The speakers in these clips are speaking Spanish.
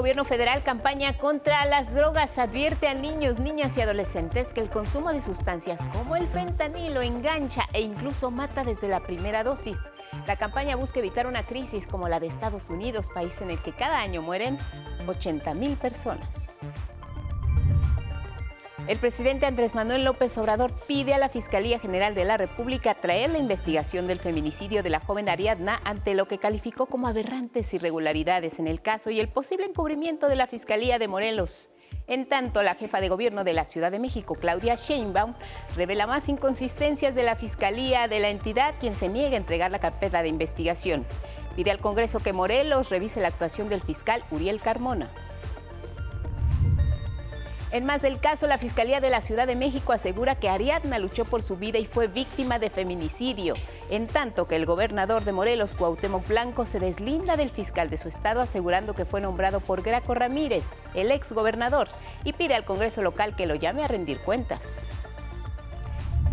Gobierno federal campaña contra las drogas. Advierte a niños, niñas y adolescentes que el consumo de sustancias como el fentanilo engancha e incluso mata desde la primera dosis. La campaña busca evitar una crisis como la de Estados Unidos, país en el que cada año mueren 80 mil personas. El presidente Andrés Manuel López Obrador pide a la Fiscalía General de la República traer la investigación del feminicidio de la joven Ariadna ante lo que calificó como aberrantes irregularidades en el caso y el posible encubrimiento de la Fiscalía de Morelos. En tanto, la jefa de gobierno de la Ciudad de México, Claudia Sheinbaum, revela más inconsistencias de la Fiscalía de la entidad, quien se niega a entregar la carpeta de investigación. Pide al Congreso que Morelos revise la actuación del fiscal Uriel Carmona. En más del caso, la Fiscalía de la Ciudad de México asegura que Ariadna luchó por su vida y fue víctima de feminicidio, en tanto que el gobernador de Morelos, Cuauhtémoc Blanco, se deslinda del fiscal de su estado asegurando que fue nombrado por Graco Ramírez, el ex gobernador, y pide al Congreso local que lo llame a rendir cuentas.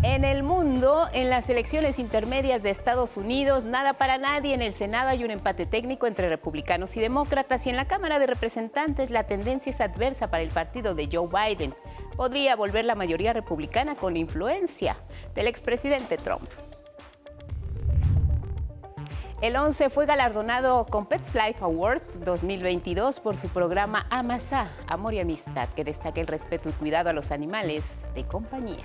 En el mundo, en las elecciones intermedias de Estados Unidos, nada para nadie. En el Senado hay un empate técnico entre republicanos y demócratas y en la Cámara de Representantes la tendencia es adversa para el partido de Joe Biden. Podría volver la mayoría republicana con influencia del expresidente Trump. El 11 fue galardonado con Pets Life Awards 2022 por su programa Amasa, Amor y Amistad, que destaca el respeto y cuidado a los animales de compañía.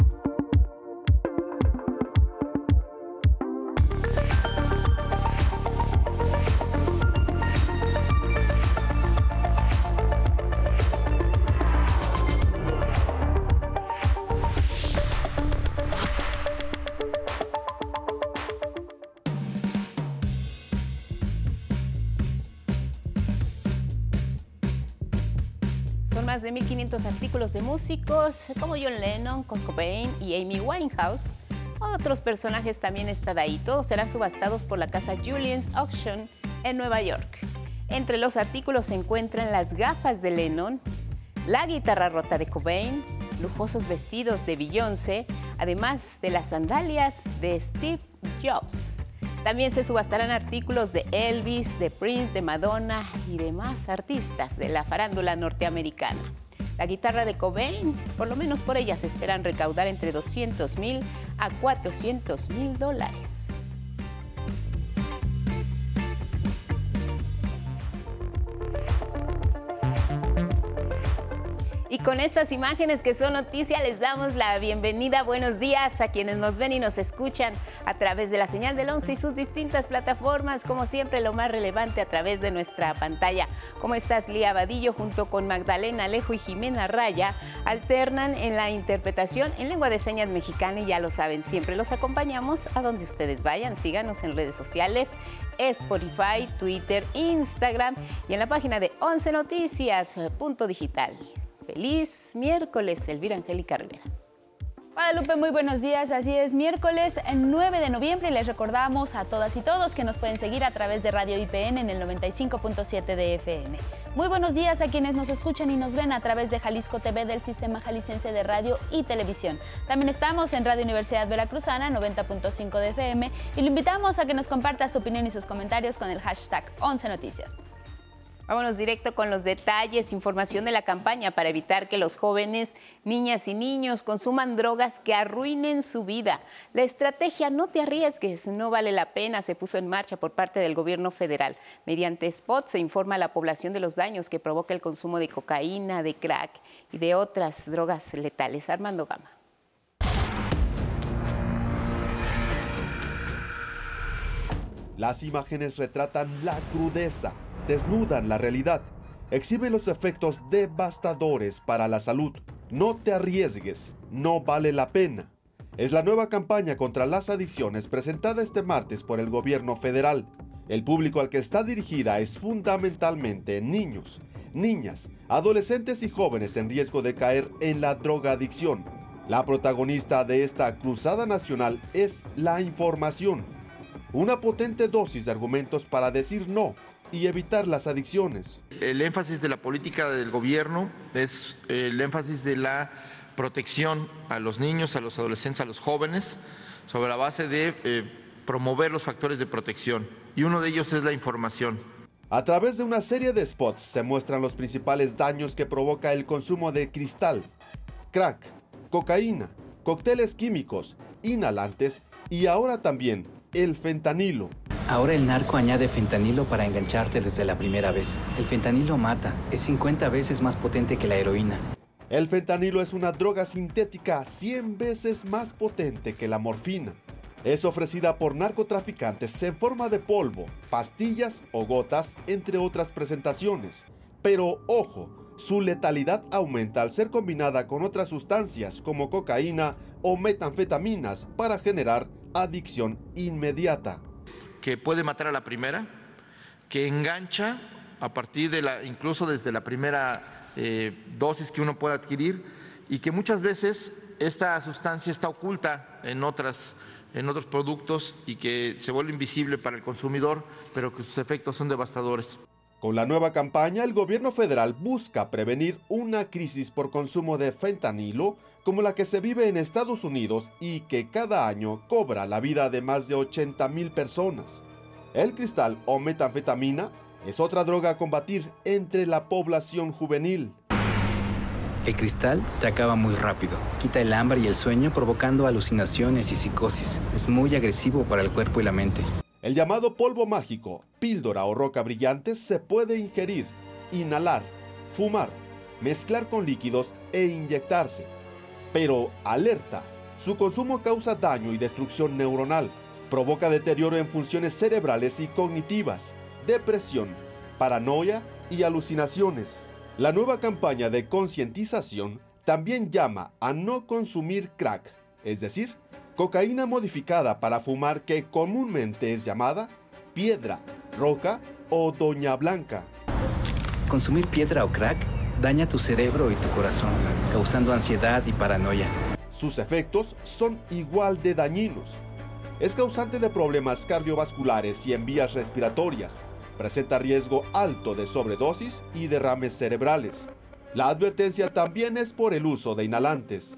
más de 1.500 artículos de músicos como John Lennon, Kurt Cobain y Amy Winehouse. Otros personajes también están ahí. Todos serán subastados por la casa Julian's Auction en Nueva York. Entre los artículos se encuentran las gafas de Lennon, la guitarra rota de Cobain, lujosos vestidos de Beyoncé, además de las sandalias de Steve Jobs. También se subastarán artículos de Elvis, de Prince, de Madonna y demás artistas de la farándula norteamericana. La guitarra de Cobain, por lo menos por ella se esperan recaudar entre 200 mil a 400 mil dólares. Y con estas imágenes que son noticia, les damos la bienvenida. Buenos días a quienes nos ven y nos escuchan a través de la señal del 11 y sus distintas plataformas. Como siempre, lo más relevante a través de nuestra pantalla. ¿Cómo estás, Lía Vadillo? Junto con Magdalena Alejo y Jimena Raya, alternan en la interpretación en lengua de señas mexicana y ya lo saben, siempre los acompañamos a donde ustedes vayan. Síganos en redes sociales, Spotify, Twitter, Instagram y en la página de 11 Noticias, punto digital. Feliz miércoles, Elvira Angélica Rivera. Guadalupe, muy buenos días. Así es, miércoles 9 de noviembre les recordamos a todas y todos que nos pueden seguir a través de Radio IPN en el 95.7 de FM. Muy buenos días a quienes nos escuchan y nos ven a través de Jalisco TV del Sistema Jalisciense de Radio y Televisión. También estamos en Radio Universidad Veracruzana 90.5 de FM y lo invitamos a que nos comparta su opinión y sus comentarios con el hashtag 11 Noticias. Vámonos directo con los detalles, información de la campaña para evitar que los jóvenes, niñas y niños consuman drogas que arruinen su vida. La estrategia No te arriesgues, no vale la pena se puso en marcha por parte del gobierno federal. Mediante spots se informa a la población de los daños que provoca el consumo de cocaína, de crack y de otras drogas letales. Armando Gama. Las imágenes retratan la crudeza desnudan la realidad, exhiben los efectos devastadores para la salud. No te arriesgues, no vale la pena. Es la nueva campaña contra las adicciones presentada este martes por el gobierno federal. El público al que está dirigida es fundamentalmente niños, niñas, adolescentes y jóvenes en riesgo de caer en la drogadicción. La protagonista de esta cruzada nacional es la información. Una potente dosis de argumentos para decir no y evitar las adicciones. El énfasis de la política del gobierno es el énfasis de la protección a los niños, a los adolescentes, a los jóvenes, sobre la base de eh, promover los factores de protección. Y uno de ellos es la información. A través de una serie de spots se muestran los principales daños que provoca el consumo de cristal, crack, cocaína, cócteles químicos, inhalantes y ahora también el fentanilo. Ahora el narco añade fentanilo para engancharte desde la primera vez. El fentanilo mata, es 50 veces más potente que la heroína. El fentanilo es una droga sintética 100 veces más potente que la morfina. Es ofrecida por narcotraficantes en forma de polvo, pastillas o gotas, entre otras presentaciones. Pero ojo, su letalidad aumenta al ser combinada con otras sustancias como cocaína o metanfetaminas para generar adicción inmediata. Que puede matar a la primera, que engancha a partir de la, incluso desde la primera eh, dosis que uno puede adquirir y que muchas veces esta sustancia está oculta en otras en otros productos y que se vuelve invisible para el consumidor, pero que sus efectos son devastadores. Con la nueva campaña, el gobierno federal busca prevenir una crisis por consumo de fentanilo como la que se vive en Estados Unidos y que cada año cobra la vida de más de 80 mil personas. El cristal o metanfetamina es otra droga a combatir entre la población juvenil. El cristal te acaba muy rápido, quita el hambre y el sueño provocando alucinaciones y psicosis. Es muy agresivo para el cuerpo y la mente. El llamado polvo mágico, píldora o roca brillante se puede ingerir, inhalar, fumar, mezclar con líquidos e inyectarse. Pero alerta, su consumo causa daño y destrucción neuronal, provoca deterioro en funciones cerebrales y cognitivas, depresión, paranoia y alucinaciones. La nueva campaña de concientización también llama a no consumir crack, es decir, cocaína modificada para fumar que comúnmente es llamada piedra, roca o doña blanca. Consumir piedra o crack daña tu cerebro y tu corazón, causando ansiedad y paranoia. Sus efectos son igual de dañinos. Es causante de problemas cardiovasculares y en vías respiratorias, presenta riesgo alto de sobredosis y derrames cerebrales. La advertencia también es por el uso de inhalantes.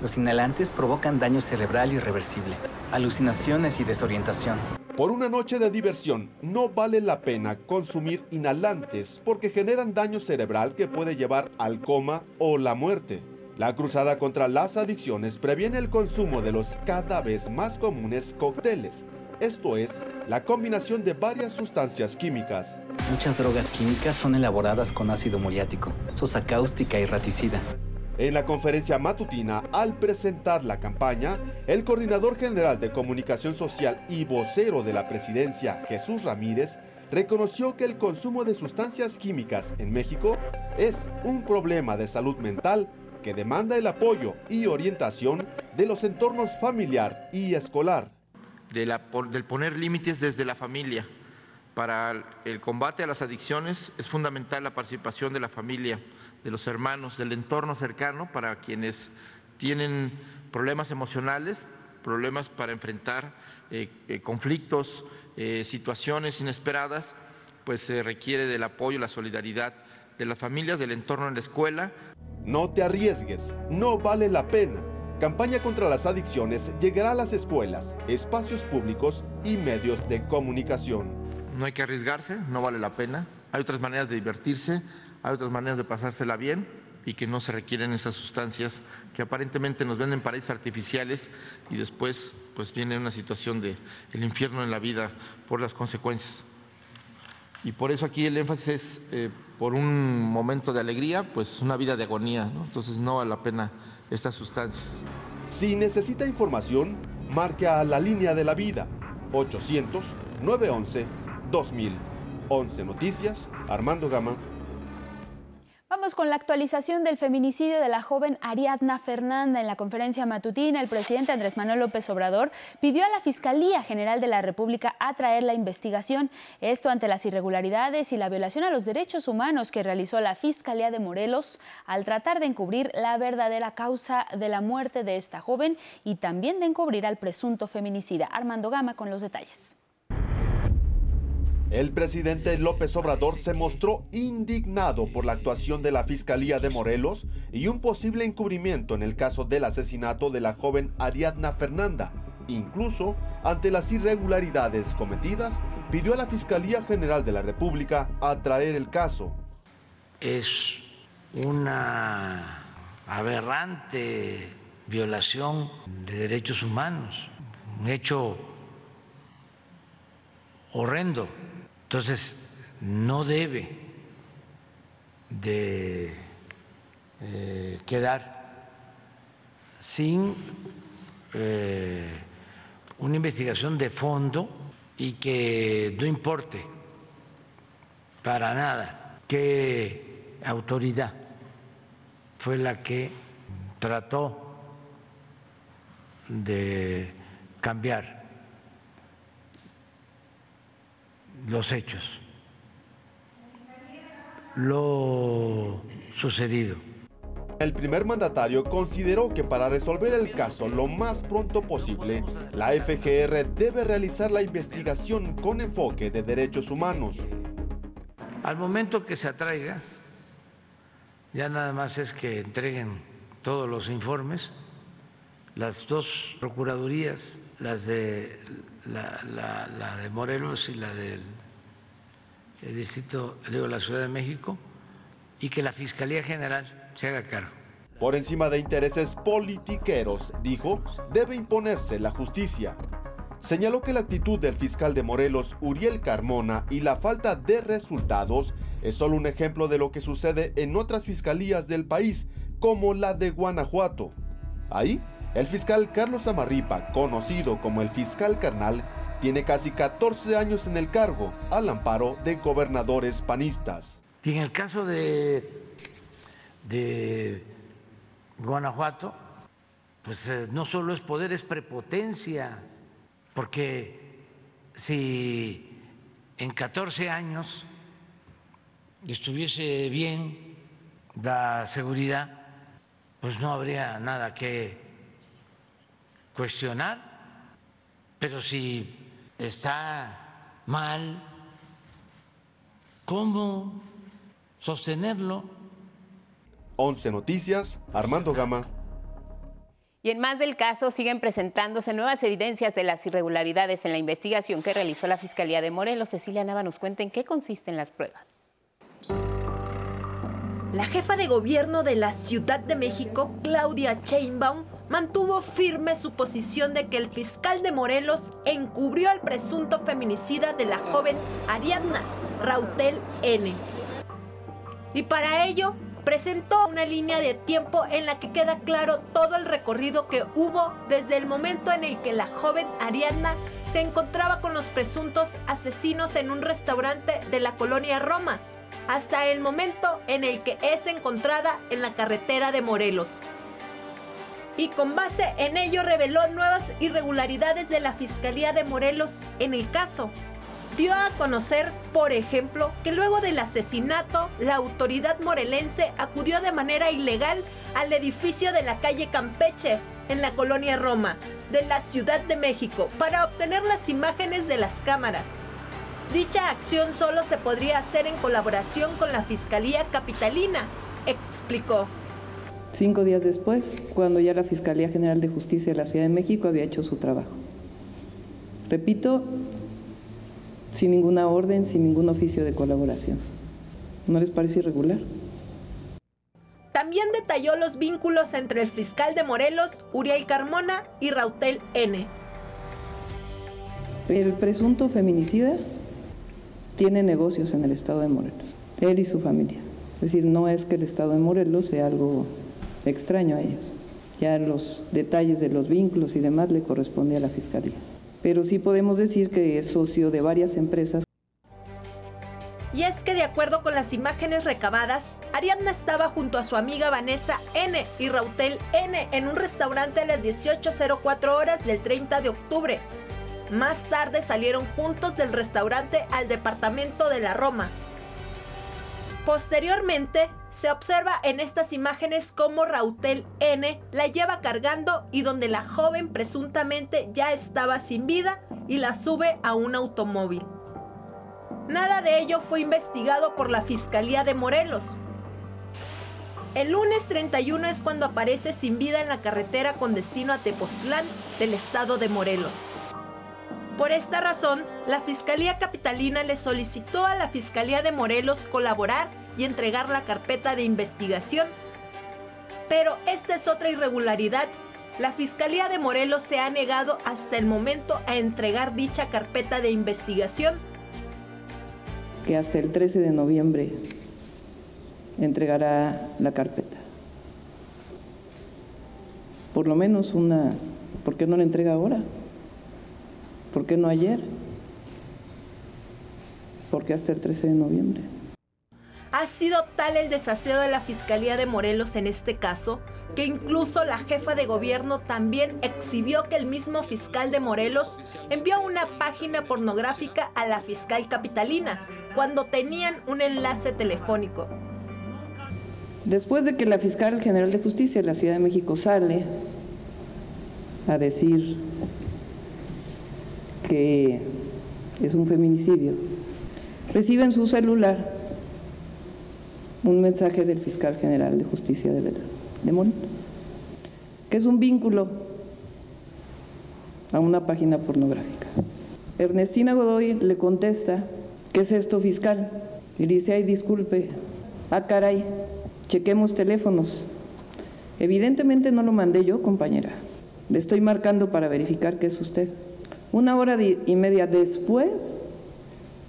Los inhalantes provocan daño cerebral irreversible, alucinaciones y desorientación. Por una noche de diversión, no vale la pena consumir inhalantes porque generan daño cerebral que puede llevar al coma o la muerte. La cruzada contra las adicciones previene el consumo de los cada vez más comunes cócteles, esto es, la combinación de varias sustancias químicas. Muchas drogas químicas son elaboradas con ácido muriático, sosa cáustica y raticida. En la conferencia matutina, al presentar la campaña, el coordinador general de comunicación social y vocero de la presidencia, Jesús Ramírez, reconoció que el consumo de sustancias químicas en México es un problema de salud mental que demanda el apoyo y orientación de los entornos familiar y escolar del poner límites desde la familia. Para el combate a las adicciones es fundamental la participación de la familia, de los hermanos, del entorno cercano para quienes tienen problemas emocionales, problemas para enfrentar eh, eh, conflictos, eh, situaciones inesperadas, pues se requiere del apoyo, la solidaridad de las familias, del entorno en la escuela. No te arriesgues, no vale la pena. Campaña contra las adicciones llegará a las escuelas, espacios públicos y medios de comunicación. No hay que arriesgarse, no vale la pena. Hay otras maneras de divertirse, hay otras maneras de pasársela bien y que no se requieren esas sustancias que aparentemente nos venden paraísos artificiales y después pues viene una situación de el infierno en la vida por las consecuencias. Y por eso aquí el énfasis es eh, por un momento de alegría, pues una vida de agonía, entonces no vale la pena estas sustancias. Si necesita información, marque a la línea de la vida 800-911-2000. 11 Noticias, Armando Gama, Vamos con la actualización del feminicidio de la joven Ariadna Fernanda. En la conferencia matutina, el presidente Andrés Manuel López Obrador pidió a la Fiscalía General de la República atraer la investigación. Esto ante las irregularidades y la violación a los derechos humanos que realizó la Fiscalía de Morelos al tratar de encubrir la verdadera causa de la muerte de esta joven y también de encubrir al presunto feminicida. Armando Gama con los detalles. El presidente López Obrador se mostró indignado por la actuación de la Fiscalía de Morelos y un posible encubrimiento en el caso del asesinato de la joven Ariadna Fernanda. Incluso ante las irregularidades cometidas, pidió a la Fiscalía General de la República atraer el caso. Es una aberrante violación de derechos humanos, un hecho horrendo. Entonces, no debe de eh, quedar sin eh, una investigación de fondo y que no importe para nada qué autoridad fue la que trató de cambiar los hechos, lo sucedido. El primer mandatario consideró que para resolver el caso lo más pronto posible, la FGR debe realizar la investigación con enfoque de derechos humanos. Al momento que se atraiga, ya nada más es que entreguen todos los informes, las dos procuradurías, las de la, de Morelos y la del distrito, de la Ciudad de México, y que la Fiscalía General se haga cargo. Por encima de intereses politiqueros, dijo, debe imponerse la justicia. Señaló que la actitud del fiscal de Morelos, Uriel Carmona, y la falta de resultados es solo un ejemplo de lo que sucede en otras fiscalías del país, como la de Guanajuato. Ahí, el fiscal Carlos Amarripa, conocido como el fiscal carnal, tiene casi 14 años en el cargo, al amparo de gobernadores panistas. Y en el caso de de Guanajuato, pues eh, no solo es poder, es prepotencia, porque si en 14 años estuviese bien la seguridad, pues no habría nada que cuestionar, pero si está mal, ¿cómo sostenerlo? 11 Noticias, Armando Gama. Y en más del caso siguen presentándose nuevas evidencias de las irregularidades en la investigación que realizó la Fiscalía de Morelos. Cecilia Nava nos cuenta en qué consisten las pruebas. La jefa de gobierno de la Ciudad de México, Claudia Sheinbaum, mantuvo firme su posición de que el fiscal de Morelos encubrió al presunto feminicida de la joven Ariadna Rautel N. Y para ello presentó una línea de tiempo en la que queda claro todo el recorrido que hubo desde el momento en el que la joven Ariadna se encontraba con los presuntos asesinos en un restaurante de la colonia Roma, hasta el momento en el que es encontrada en la carretera de Morelos. Y con base en ello reveló nuevas irregularidades de la Fiscalía de Morelos en el caso, dio a conocer, por ejemplo, que luego del asesinato, la autoridad morelense acudió de manera ilegal al edificio de la calle Campeche, en la colonia Roma, de la Ciudad de México, para obtener las imágenes de las cámaras. Dicha acción solo se podría hacer en colaboración con la Fiscalía Capitalina, explicó. Cinco días después, cuando ya la Fiscalía General de Justicia de la Ciudad de México había hecho su trabajo. Repito, sin ninguna orden, sin ningún oficio de colaboración. ¿No les parece irregular? También detalló los vínculos entre el fiscal de Morelos, Uriel Carmona, y Rautel N. El presunto feminicida tiene negocios en el estado de Morelos, él y su familia. Es decir, no es que el estado de Morelos sea algo extraño a ellos. Ya los detalles de los vínculos y demás le corresponde a la fiscalía pero sí podemos decir que es socio de varias empresas. Y es que de acuerdo con las imágenes recabadas, Ariadna estaba junto a su amiga Vanessa N y Rautel N en un restaurante a las 18.04 horas del 30 de octubre. Más tarde salieron juntos del restaurante al departamento de la Roma. Posteriormente, se observa en estas imágenes cómo Rautel N la lleva cargando y donde la joven presuntamente ya estaba sin vida y la sube a un automóvil. Nada de ello fue investigado por la Fiscalía de Morelos. El lunes 31 es cuando aparece sin vida en la carretera con destino a Tepoztlán del estado de Morelos. Por esta razón, la Fiscalía Capitalina le solicitó a la Fiscalía de Morelos colaborar y entregar la carpeta de investigación. Pero esta es otra irregularidad. La Fiscalía de Morelos se ha negado hasta el momento a entregar dicha carpeta de investigación. Que hasta el 13 de noviembre entregará la carpeta. Por lo menos una, ¿por qué no la entrega ahora? ¿Por qué no ayer? ¿Por qué hasta el 13 de noviembre? Ha sido tal el desaseo de la Fiscalía de Morelos en este caso que incluso la jefa de gobierno también exhibió que el mismo fiscal de Morelos envió una página pornográfica a la fiscal capitalina cuando tenían un enlace telefónico. Después de que la fiscal general de justicia de la Ciudad de México sale a decir que es un feminicidio, recibe en su celular un mensaje del fiscal general de justicia de, de que es un vínculo a una página pornográfica. Ernestina Godoy le contesta, ¿qué es esto fiscal? Y dice, ay, disculpe, ah, caray, chequemos teléfonos. Evidentemente no lo mandé yo, compañera. Le estoy marcando para verificar que es usted. Una hora y media después,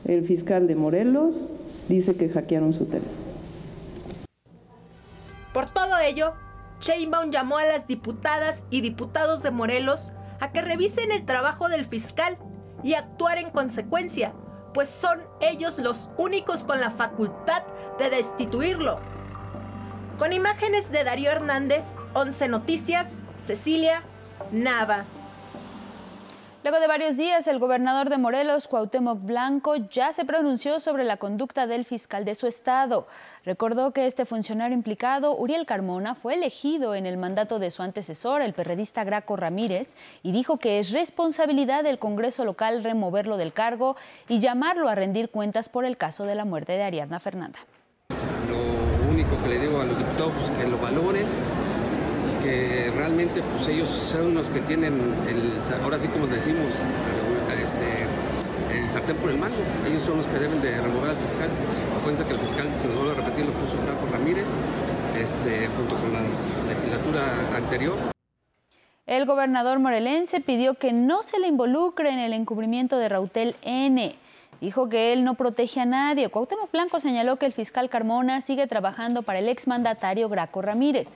el fiscal de Morelos dice que hackearon su teléfono. Por todo ello, Sheinbaum llamó a las diputadas y diputados de Morelos a que revisen el trabajo del fiscal y actuar en consecuencia, pues son ellos los únicos con la facultad de destituirlo. Con imágenes de Darío Hernández, 11 Noticias, Cecilia Nava. Luego de varios días, el gobernador de Morelos, Cuauhtémoc Blanco, ya se pronunció sobre la conducta del fiscal de su estado. Recordó que este funcionario implicado, Uriel Carmona, fue elegido en el mandato de su antecesor, el perredista Graco Ramírez, y dijo que es responsabilidad del Congreso local removerlo del cargo y llamarlo a rendir cuentas por el caso de la muerte de Ariadna Fernanda. Lo único que le digo a los diputados es que lo valoren que realmente pues ellos son los que tienen, el, ahora sí como decimos, este, el sartén por el mango. Ellos son los que deben de remover al fiscal. Acuérdense que el fiscal, se nos vuelve a repetir, lo puso Franco Ramírez, este, junto con la legislatura anterior. El gobernador morelense pidió que no se le involucre en el encubrimiento de Rautel N. Dijo que él no protege a nadie. Cuauhtémoc Blanco señaló que el fiscal Carmona sigue trabajando para el exmandatario Graco Ramírez.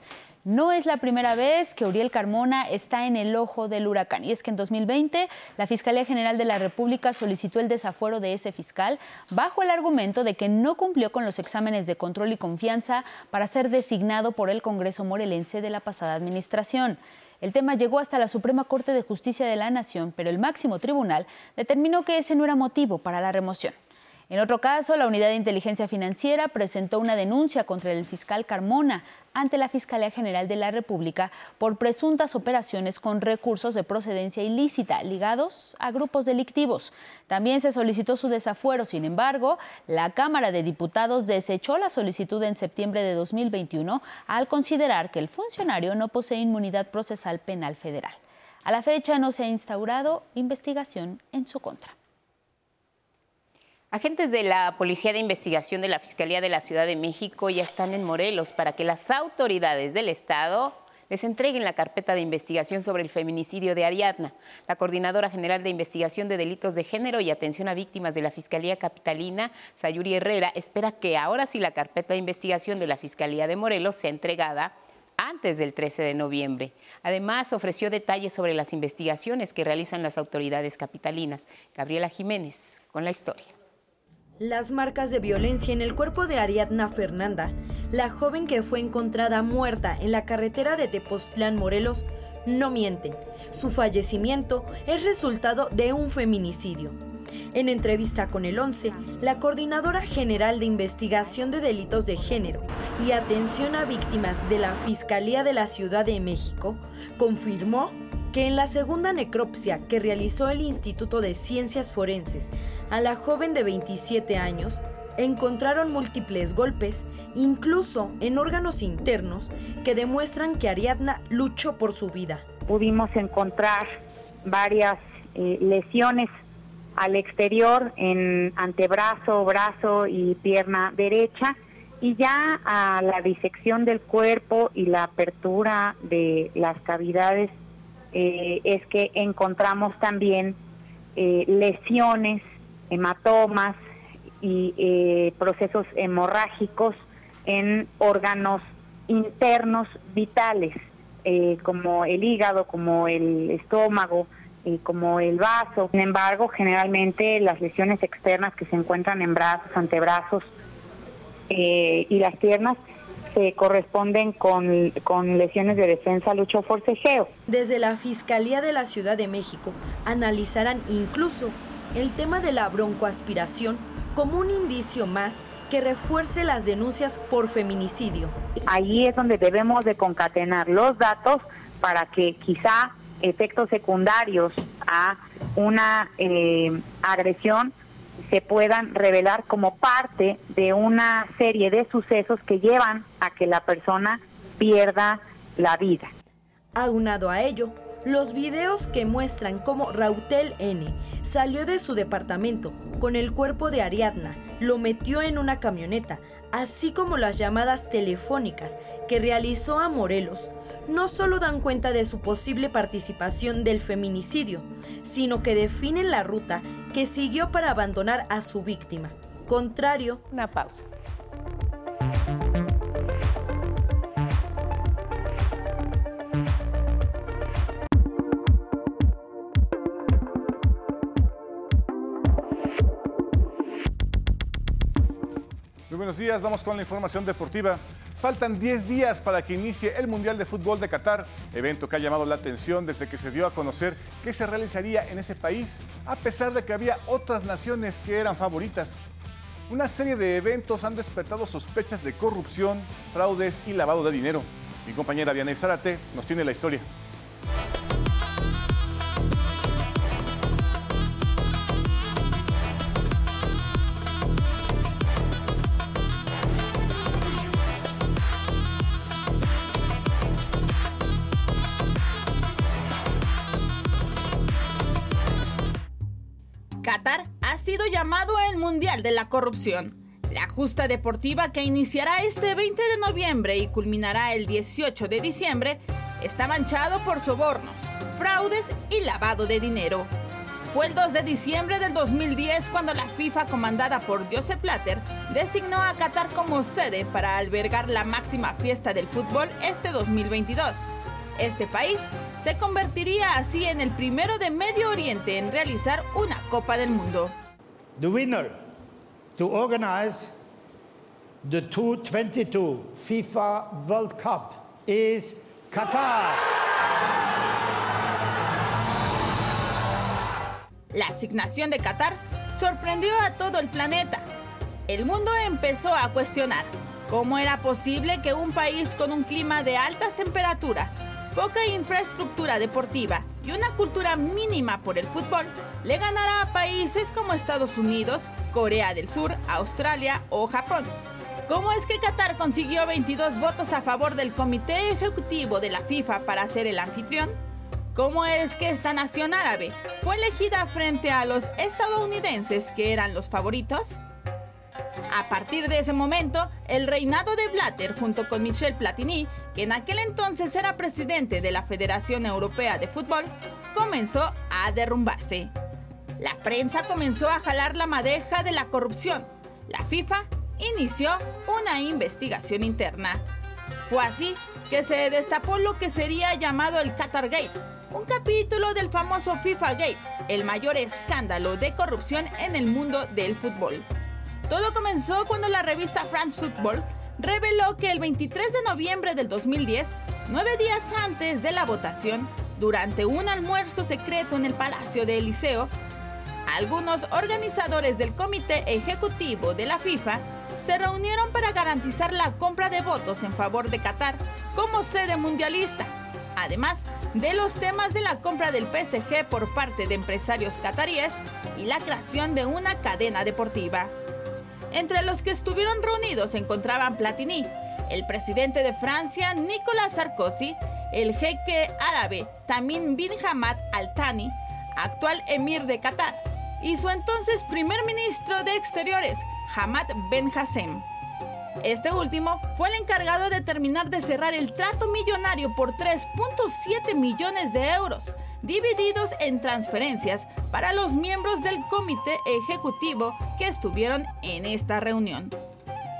No es la primera vez que Uriel Carmona está en el ojo del huracán. Y es que en 2020 la Fiscalía General de la República solicitó el desafuero de ese fiscal bajo el argumento de que no cumplió con los exámenes de control y confianza para ser designado por el Congreso morelense de la pasada administración. El tema llegó hasta la Suprema Corte de Justicia de la Nación, pero el máximo tribunal determinó que ese no era motivo para la remoción. En otro caso, la Unidad de Inteligencia Financiera presentó una denuncia contra el fiscal Carmona ante la Fiscalía General de la República por presuntas operaciones con recursos de procedencia ilícita ligados a grupos delictivos. También se solicitó su desafuero, sin embargo, la Cámara de Diputados desechó la solicitud en septiembre de 2021 al considerar que el funcionario no posee inmunidad procesal penal federal. A la fecha no se ha instaurado investigación en su contra. Agentes de la Policía de Investigación de la Fiscalía de la Ciudad de México ya están en Morelos para que las autoridades del Estado les entreguen la carpeta de investigación sobre el feminicidio de Ariadna. La Coordinadora General de Investigación de Delitos de Género y Atención a Víctimas de la Fiscalía Capitalina, Sayuri Herrera, espera que ahora sí la carpeta de investigación de la Fiscalía de Morelos sea entregada antes del 13 de noviembre. Además, ofreció detalles sobre las investigaciones que realizan las autoridades capitalinas. Gabriela Jiménez, con la historia. Las marcas de violencia en el cuerpo de Ariadna Fernanda, la joven que fue encontrada muerta en la carretera de Tepoztlán, Morelos, no mienten. Su fallecimiento es resultado de un feminicidio. En entrevista con el 11, la Coordinadora General de Investigación de Delitos de Género y Atención a Víctimas de la Fiscalía de la Ciudad de México confirmó que en la segunda necropsia que realizó el Instituto de Ciencias Forenses a la joven de 27 años, encontraron múltiples golpes, incluso en órganos internos, que demuestran que Ariadna luchó por su vida. Pudimos encontrar varias eh, lesiones al exterior en antebrazo, brazo y pierna derecha y ya a la disección del cuerpo y la apertura de las cavidades eh, es que encontramos también eh, lesiones, hematomas y eh, procesos hemorrágicos en órganos internos vitales, como el hígado, como el estómago, como el vaso. Sin embargo, generalmente las lesiones externas que se encuentran en brazos, antebrazos y las piernas se corresponden con, con, lesiones de defensa, lucha o forcejeo. Desde la Fiscalía de la Ciudad de México analizarán incluso el tema de la broncoaspiración como un indicio más que refuerce las denuncias por feminicidio. Ahí es donde debemos de concatenar los datos para que quizá efectos secundarios a una eh, agresión se puedan revelar como parte de una serie de sucesos que llevan a que la persona pierda la vida. Aunado a ello, los videos que muestran cómo Rautel N salió de su departamento con el cuerpo de Ariadna, lo metió en una camioneta, así como las llamadas telefónicas que realizó a Morelos, no solo dan cuenta de su posible participación del feminicidio, sino que definen la ruta que siguió para abandonar a su víctima. Contrario. Una pausa. Buenos días, vamos con la información deportiva. Faltan 10 días para que inicie el Mundial de Fútbol de Qatar, evento que ha llamado la atención desde que se dio a conocer que se realizaría en ese país, a pesar de que había otras naciones que eran favoritas. Una serie de eventos han despertado sospechas de corrupción, fraudes y lavado de dinero. Mi compañera Vianey Zárate nos tiene la historia. De la Corrupción. La justa deportiva que iniciará este 20 de noviembre y culminará el 18 de diciembre está manchado por sobornos, fraudes y lavado de dinero. Fue el 2 de diciembre del 2010 cuando la FIFA, comandada por Joseph Platter, designó a Qatar como sede para albergar la máxima fiesta del fútbol este 2022. Este país se convertiría así en el primero de Medio Oriente en realizar una Copa del Mundo. The winner to organize the 2022 FIFA World Cup is Qatar. La asignación de Qatar sorprendió a todo el planeta. El mundo empezó a cuestionar cómo era posible que un país con un clima de altas temperaturas, poca infraestructura deportiva y una cultura mínima por el fútbol le ganará a países como Estados Unidos, Corea del Sur, Australia o Japón. ¿Cómo es que Qatar consiguió 22 votos a favor del Comité Ejecutivo de la FIFA para ser el anfitrión? ¿Cómo es que esta nación árabe fue elegida frente a los estadounidenses que eran los favoritos? A partir de ese momento, el reinado de Blatter junto con Michel Platini, que en aquel entonces era presidente de la Federación Europea de Fútbol, comenzó a derrumbarse. La prensa comenzó a jalar la madeja de la corrupción. La FIFA inició una investigación interna. Fue así que se destapó lo que sería llamado el Qatar Gate, un capítulo del famoso FIFA Gate, el mayor escándalo de corrupción en el mundo del fútbol. Todo comenzó cuando la revista France Football reveló que el 23 de noviembre del 2010, nueve días antes de la votación, durante un almuerzo secreto en el Palacio de Eliseo, algunos organizadores del Comité Ejecutivo de la FIFA se reunieron para garantizar la compra de votos en favor de Qatar como sede mundialista, además de los temas de la compra del PSG por parte de empresarios cataríes y la creación de una cadena deportiva. Entre los que estuvieron reunidos se encontraban Platini, el presidente de Francia Nicolas Sarkozy, el jeque árabe Tamim bin Hamad Al Thani, actual emir de Qatar, y su entonces primer ministro de Exteriores, Hamad Ben Hassem. Este último fue el encargado de terminar de cerrar el trato millonario por 3.7 millones de euros, divididos en transferencias para los miembros del comité ejecutivo que estuvieron en esta reunión.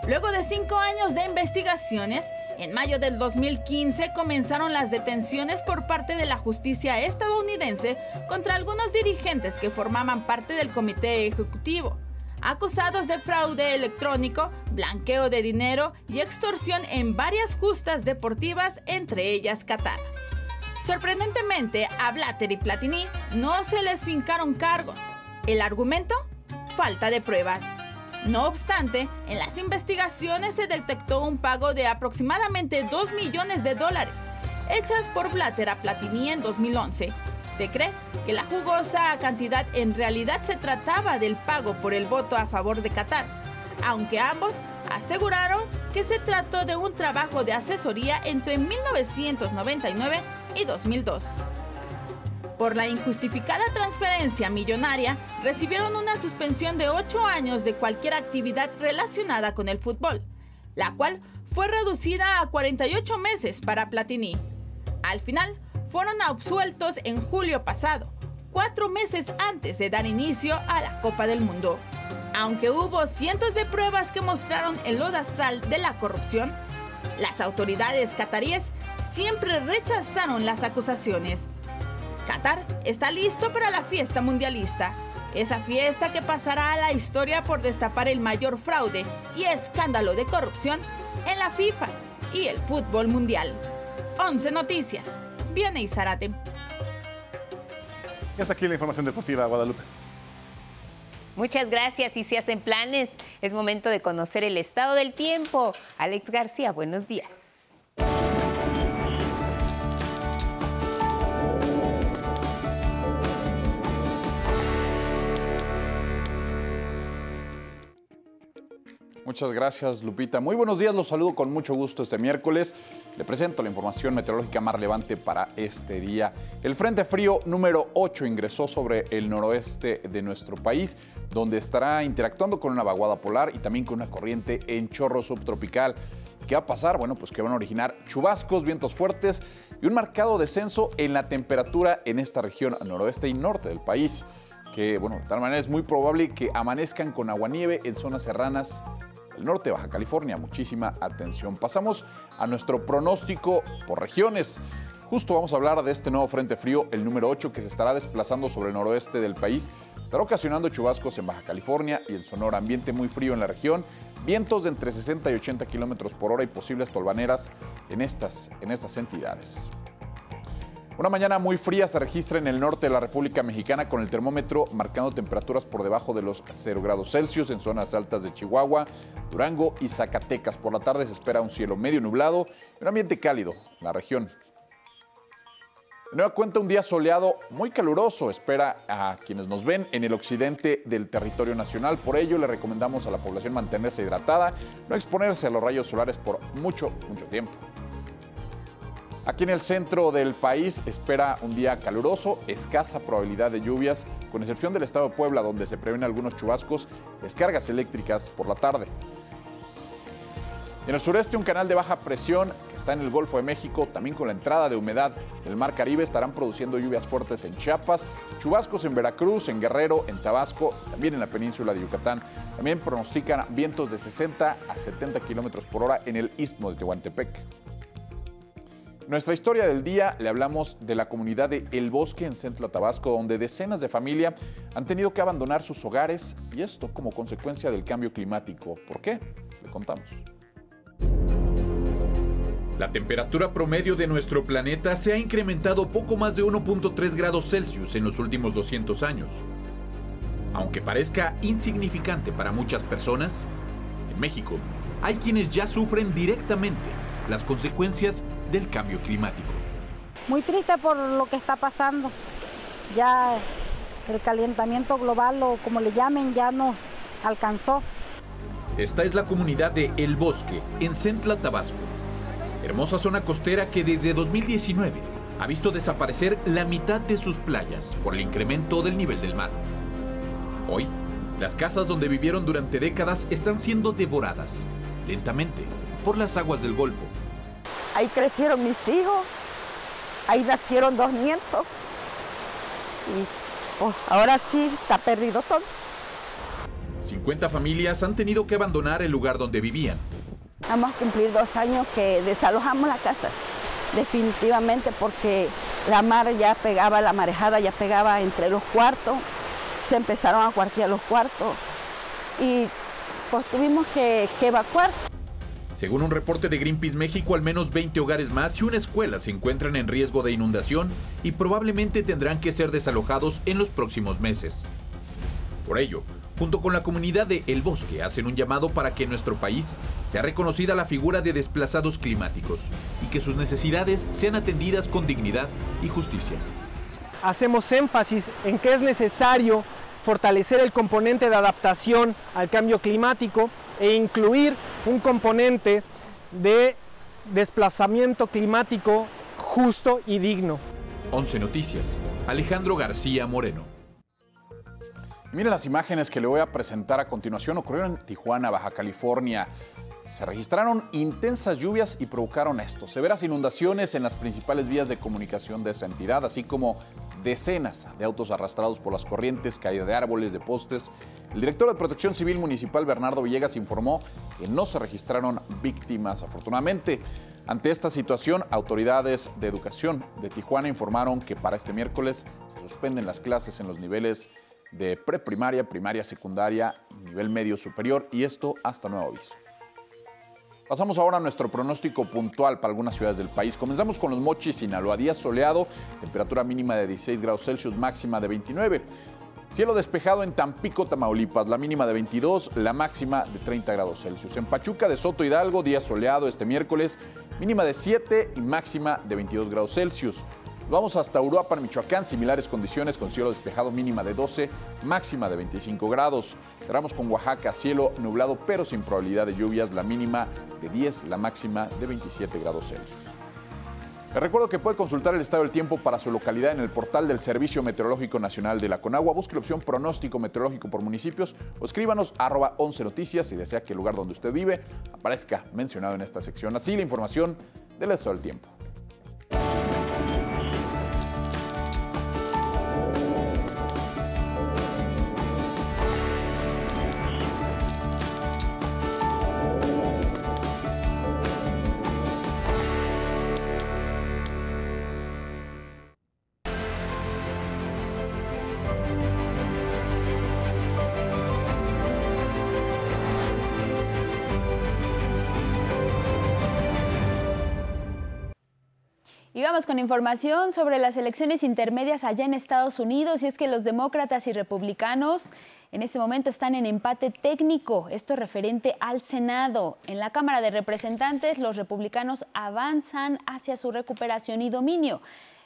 Luego de cinco años de investigaciones, en mayo del 2015 comenzaron las detenciones por parte de la justicia estadounidense contra algunos dirigentes que formaban parte del comité ejecutivo acusados de fraude electrónico, blanqueo de dinero y extorsión en varias justas deportivas, entre ellas Qatar. Sorprendentemente, a Blatter y Platini no se les fincaron cargos. ¿El argumento? Falta de pruebas. No obstante, en las investigaciones se detectó un pago de aproximadamente 2 millones de dólares, hechas por Blatter a Platini en 2011, se cree que la jugosa cantidad en realidad se trataba del pago por el voto a favor de Qatar, aunque ambos aseguraron que se trató de un trabajo de asesoría entre 1999 y 2002. Por la injustificada transferencia millonaria, recibieron una suspensión de 8 años de cualquier actividad relacionada con el fútbol, la cual fue reducida a 48 meses para Platini. Al final, fueron absueltos en julio pasado, cuatro meses antes de dar inicio a la Copa del Mundo. Aunque hubo cientos de pruebas que mostraron el lodazal de la corrupción, las autoridades cataríes siempre rechazaron las acusaciones. Qatar está listo para la fiesta mundialista, esa fiesta que pasará a la historia por destapar el mayor fraude y escándalo de corrupción en la FIFA y el fútbol mundial. 11 Noticias Viene y Zárate. Y aquí la información deportiva, Guadalupe. Muchas gracias y si hacen planes, es momento de conocer el estado del tiempo. Alex García, buenos días. Muchas gracias, Lupita. Muy buenos días, los saludo con mucho gusto este miércoles. Le presento la información meteorológica más relevante para este día. El Frente Frío número 8 ingresó sobre el noroeste de nuestro país, donde estará interactuando con una vaguada polar y también con una corriente en chorro subtropical. ¿Qué va a pasar? Bueno, pues que van a originar chubascos, vientos fuertes y un marcado descenso en la temperatura en esta región noroeste y norte del país que, bueno, de tal manera es muy probable que amanezcan con aguanieve en zonas serranas el norte Baja California. Muchísima atención. Pasamos a nuestro pronóstico por regiones. Justo vamos a hablar de este nuevo frente frío, el número 8, que se estará desplazando sobre el noroeste del país. Estará ocasionando chubascos en Baja California y en Sonora. Ambiente muy frío en la región. Vientos de entre 60 y 80 kilómetros por hora y posibles tolvaneras en estas, en estas entidades. Una mañana muy fría se registra en el norte de la República Mexicana con el termómetro marcando temperaturas por debajo de los 0 grados Celsius en zonas altas de Chihuahua, Durango y Zacatecas. Por la tarde se espera un cielo medio nublado y un ambiente cálido en la región. De nueva cuenta, un día soleado muy caluroso espera a quienes nos ven en el occidente del territorio nacional. Por ello, le recomendamos a la población mantenerse hidratada, no exponerse a los rayos solares por mucho, mucho tiempo. Aquí en el centro del país espera un día caluroso, escasa probabilidad de lluvias, con excepción del estado de Puebla, donde se prevén algunos chubascos, descargas eléctricas por la tarde. En el sureste, un canal de baja presión que está en el Golfo de México, también con la entrada de humedad del Mar Caribe, estarán produciendo lluvias fuertes en Chiapas, chubascos en Veracruz, en Guerrero, en Tabasco, también en la península de Yucatán. También pronostican vientos de 60 a 70 kilómetros por hora en el istmo de Tehuantepec. Nuestra historia del día le hablamos de la comunidad de El Bosque en Centro Tabasco, donde decenas de familias han tenido que abandonar sus hogares y esto como consecuencia del cambio climático. ¿Por qué? Le contamos. La temperatura promedio de nuestro planeta se ha incrementado poco más de 1.3 grados Celsius en los últimos 200 años. Aunque parezca insignificante para muchas personas, en México hay quienes ya sufren directamente las consecuencias del cambio climático. Muy triste por lo que está pasando. Ya el calentamiento global o como le llamen ya nos alcanzó. Esta es la comunidad de El Bosque, en Centla, Tabasco. Hermosa zona costera que desde 2019 ha visto desaparecer la mitad de sus playas por el incremento del nivel del mar. Hoy, las casas donde vivieron durante décadas están siendo devoradas, lentamente, por las aguas del Golfo. Ahí crecieron mis hijos, ahí nacieron dos nietos y oh, ahora sí está perdido todo. 50 familias han tenido que abandonar el lugar donde vivían. Vamos a cumplir dos años que desalojamos la casa, definitivamente porque la mar ya pegaba, la marejada ya pegaba entre los cuartos, se empezaron a cuartear los cuartos y pues tuvimos que, que evacuar. Según un reporte de Greenpeace México, al menos 20 hogares más y una escuela se encuentran en riesgo de inundación y probablemente tendrán que ser desalojados en los próximos meses. Por ello, junto con la comunidad de El Bosque, hacen un llamado para que en nuestro país sea reconocida la figura de desplazados climáticos y que sus necesidades sean atendidas con dignidad y justicia. Hacemos énfasis en que es necesario fortalecer el componente de adaptación al cambio climático e incluir un componente de desplazamiento climático justo y digno. 11 Noticias, Alejandro García Moreno. Miren las imágenes que le voy a presentar a continuación. Ocurrieron en Tijuana, Baja California. Se registraron intensas lluvias y provocaron esto, severas inundaciones en las principales vías de comunicación de esa entidad, así como decenas de autos arrastrados por las corrientes, caída de árboles, de postes. El director de Protección Civil Municipal, Bernardo Villegas, informó que no se registraron víctimas. Afortunadamente, ante esta situación, autoridades de educación de Tijuana informaron que para este miércoles se suspenden las clases en los niveles de preprimaria, primaria, secundaria, nivel medio superior y esto hasta nuevo aviso. Pasamos ahora a nuestro pronóstico puntual para algunas ciudades del país. Comenzamos con los Mochis, Sinaloa. Día soleado, temperatura mínima de 16 grados Celsius, máxima de 29. Cielo despejado en Tampico, Tamaulipas, la mínima de 22, la máxima de 30 grados Celsius. En Pachuca de Soto Hidalgo, día soleado este miércoles, mínima de 7 y máxima de 22 grados Celsius. Vamos hasta Uruapan, Michoacán, similares condiciones con cielo despejado mínima de 12, máxima de 25 grados. Cerramos con Oaxaca, cielo nublado pero sin probabilidad de lluvias, la mínima de 10, la máxima de 27 grados Celsius. Les recuerdo que puede consultar el estado del tiempo para su localidad en el portal del Servicio Meteorológico Nacional de la Conagua. Busque la opción pronóstico meteorológico por municipios o escríbanos arroba 11 noticias si desea que el lugar donde usted vive aparezca mencionado en esta sección. Así la información del estado del tiempo. Y vamos con información sobre las elecciones intermedias allá en Estados Unidos y es que los demócratas y republicanos en este momento están en empate técnico, esto referente al Senado. En la Cámara de Representantes los republicanos avanzan hacia su recuperación y dominio.